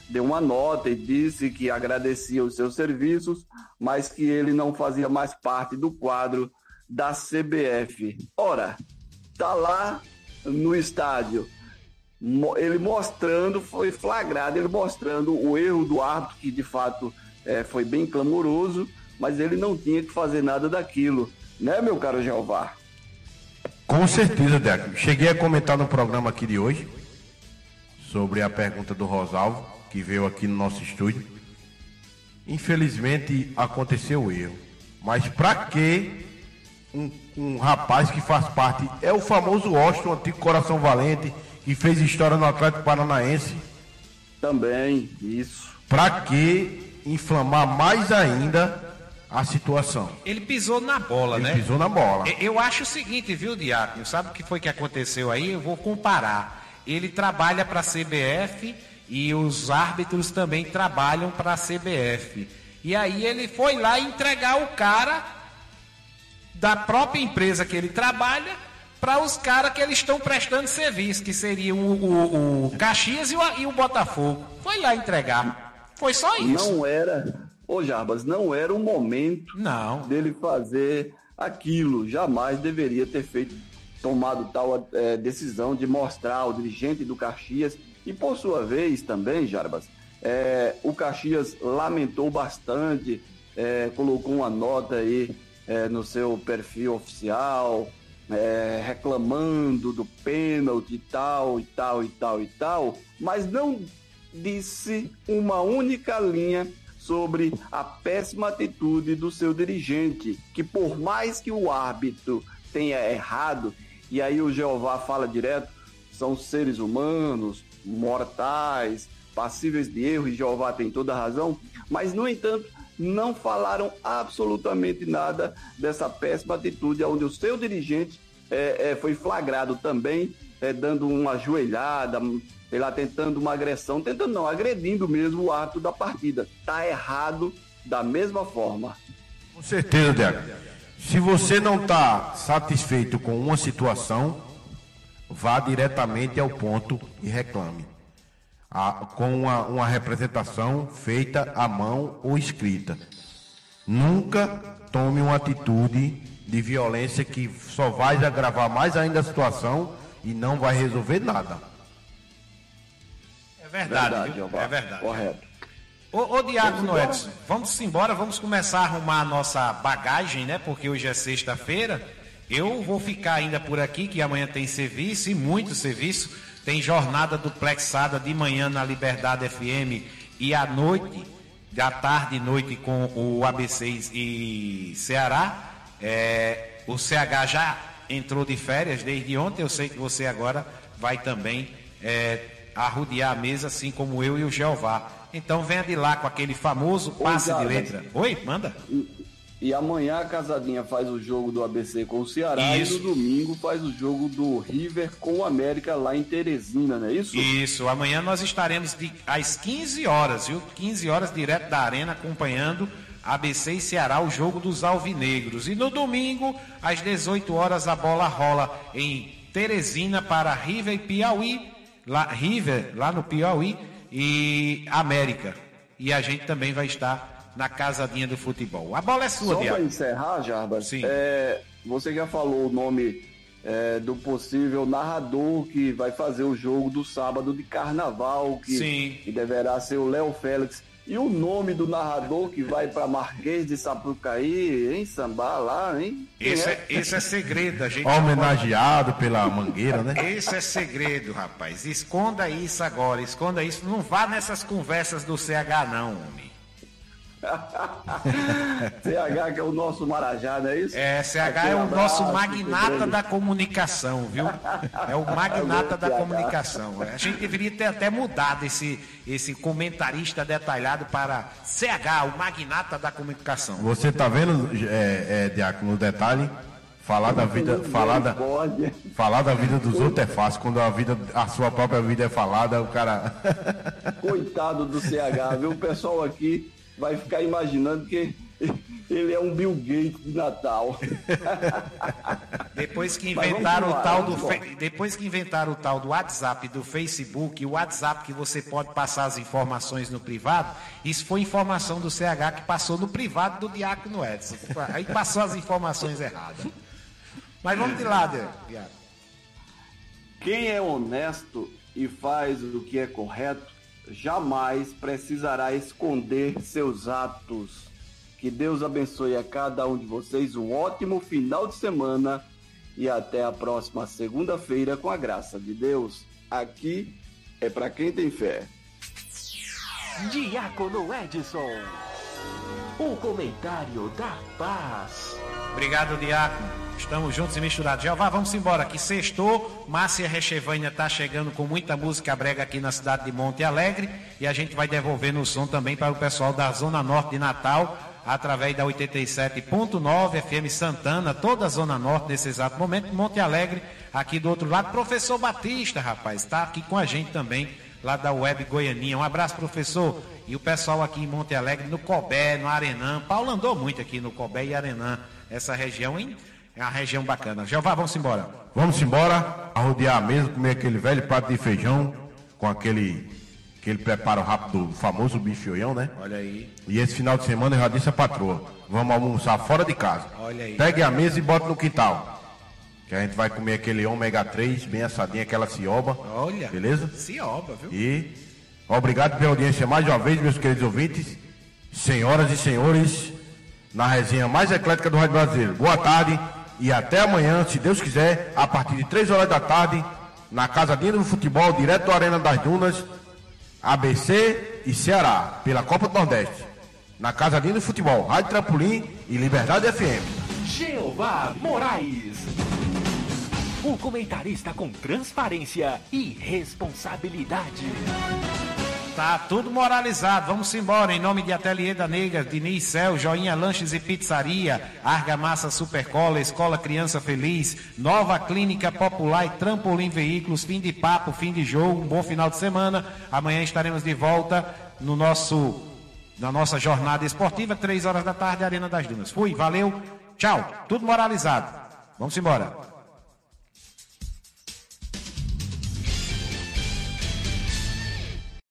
deu uma nota e disse que agradecia os seus serviços, mas que ele não fazia mais parte do quadro da CBF. Ora, tá lá no estádio ele mostrando, foi flagrado, ele mostrando o erro do árbitro, que de fato eh, foi bem clamoroso, mas ele não tinha que fazer nada daquilo, né, meu caro Jeová? Com certeza, Deco. Cheguei a comentar no programa aqui de hoje sobre a pergunta do Rosalvo, que veio aqui no nosso estúdio. Infelizmente aconteceu o erro. Mas pra que um, um rapaz que faz parte, é o famoso Washington, antigo coração valente, que fez história no Atlético Paranaense, Também, isso. Pra que inflamar mais ainda a situação. Ele pisou na bola, Ele né? pisou na bola. Eu acho o seguinte, viu, Diácono? Sabe o que foi que aconteceu aí? Eu vou comparar. Ele trabalha para a CBF e os árbitros também trabalham para a CBF. E aí ele foi lá entregar o cara da própria empresa que ele trabalha para os caras que eles estão prestando serviço, que seriam o, o- o Caxias e o, e o Botafogo. Foi lá entregar. Foi só isso. Não era, ô Jarbas, não era o momento não. dele fazer aquilo. Jamais deveria ter feito, tomado tal eh, decisão de mostrar o dirigente do Caxias. E por sua vez também, Jarbas, eh, o Caxias lamentou bastante, eh, colocou uma nota aí eh, no seu perfil oficial, eh, reclamando do pênalti e tal, e tal, e tal, e tal, mas não disse uma única linha sobre a péssima atitude do seu dirigente, que por mais que o árbitro tenha errado, e aí o Jeová fala direto, são seres humanos, mortais, passíveis de erro, e Jeová tem toda a razão, mas no entanto, não falaram absolutamente nada dessa péssima atitude, onde o seu dirigente eh, eh, foi flagrado também, eh, dando uma joelhada, sei lá, tentando uma agressão, tentando não, agredindo mesmo o ato da partida. Tá errado da mesma forma. Com certeza, Diago. Se você não está satisfeito com uma situação, vá diretamente ao ponto e reclame. A- com uma, uma representação feita à mão ou escrita. Nunca tome uma atitude de violência que só vai agravar mais ainda a situação e não vai resolver nada. É verdade, Verdade. É verdade. Correto. Ô, ô Diácono Edson, vamos embora, vamos começar a arrumar a nossa bagagem, né? Porque hoje é sexta-feira. Eu vou ficar ainda por aqui, que amanhã tem serviço e muito serviço. Tem jornada duplexada de manhã na Liberdade FM e à noite, da tarde e noite com o ABC e Ceará. É, o CH já entrou de férias desde ontem. Eu sei que você agora vai também é, arrodear a mesa, assim como eu e o Jeová. Então venha de lá com aquele famoso passe de Jarbas. letra. Oi, manda. E amanhã a Casadinha faz o jogo do ABC com o Ceará Isso. e no domingo faz o jogo do River com o América lá em Teresina, não é isso? Isso, amanhã nós estaremos de, às 15 horas, viu? 15 horas direto da Arena acompanhando ABC e Ceará, o jogo dos alvinegros. E no domingo, às 18 horas, a bola rola em Teresina para River e Piauí, lá, River, lá no Piauí, e América. E a gente também vai estar na casadinha do futebol. A bola é sua, Só para encerrar, Jarbas, Sim. é, você já falou o nome é, do possível narrador que vai fazer o jogo do sábado de carnaval, que, Sim. que deverá ser o Léo Félix. E o nome do narrador que vai para Marquês de Sapucaí, hein, sambar lá, hein? Esse é, esse é segredo, a gente não Homenageado pela mangueira, né? Esse é segredo, rapaz. Esconda isso agora, esconda isso. Não vá nessas conversas do CH, não, homem. CH, que é o nosso Marajá, não é isso? É, CH é Aquele o nosso abraço, magnata segredo. da comunicação, viu? É o magnata da CH. comunicação. A gente deveria ter até mudado esse, esse comentarista detalhado para CH, o magnata da comunicação. Você tá vendo, é, é, Diácono, no detalhe? Falar da vida, falar da, falar da vida dos outros é fácil. Quando a vida, a sua própria vida é falada, o cara. Coitado do CH, viu? O pessoal aqui vai ficar imaginando que ele é um Bill Gates de Natal. Depois que inventaram o tal do fe- depois que inventaram o tal do WhatsApp, do Facebook, o WhatsApp que você pode passar as informações no privado, isso foi informação do CH que passou no privado do Diácono Edson. Aí passou as informações erradas. Mas vamos de lá, Diácono. Quem é honesto e faz o que é correto, jamais precisará esconder seus atos. Que Deus abençoe a cada um de vocês um ótimo final de semana e até a próxima segunda-feira com a graça de Deus. Aqui é para quem tem fé. Diácono Edson. O comentário da paz. Obrigado, Diácono. Estamos juntos e misturados. Jeová, vamos embora. Que sextou. Márcia Rechevânia está chegando com muita música brega aqui na cidade de Monte Alegre. E a gente vai devolvendo o som também para o pessoal da Zona Norte de Natal, através da 87.9 FM Santana, toda a Zona Norte nesse exato momento, Monte Alegre, aqui do outro lado. Professor Batista, rapaz, está aqui com a gente também, lá da Web Goianinha. Um abraço, professor. E o pessoal aqui em Monte Alegre, no Cobé, no Arenã. Paulo andou muito aqui no Cobé e Arenã, essa região, hein? É uma região bacana. Jeová, vamos embora. Vamos embora, arrodear a mesa, comer aquele velho prato de feijão com aquele, aquele preparo rápido do famoso bichoião, né? Olha aí. E esse final de semana eu já disse a patroa, vamos almoçar fora de casa. Olha aí. Pegue a mesa e bota no quintal. Que a gente vai comer aquele ômega 3, bem assadinho, aquela cioba. Olha. Beleza? Cioba, viu? E obrigado pela audiência mais uma vez, meus queridos ouvintes. Senhoras e senhores, na resenha mais eclética do Rádio Brasileiro. Boa tarde e até amanhã, se Deus quiser, a partir de 3 horas da tarde, na Casadinha do Futebol, direto da Arena das Dunas, ABC e Ceará, pela Copa do Nordeste. Na Casadinha do Futebol, Rádio Trampolim e Liberdade FM. Jeová Moraes. O comentarista com transparência e responsabilidade. Tá tudo moralizado, vamos embora. Em nome de Ateliê da Negra, Diniz Céu, Joinha Lanches e Pizzaria, Argamassa Supercola, Escola Criança Feliz, Nova Clínica Popular e Trampolim Veículos, fim de papo, fim de jogo, um bom final de semana. Amanhã estaremos de volta no nosso, na nossa jornada esportiva, três horas da tarde, Arena das Dunas. Fui, valeu, tchau, tudo moralizado. Vamos embora.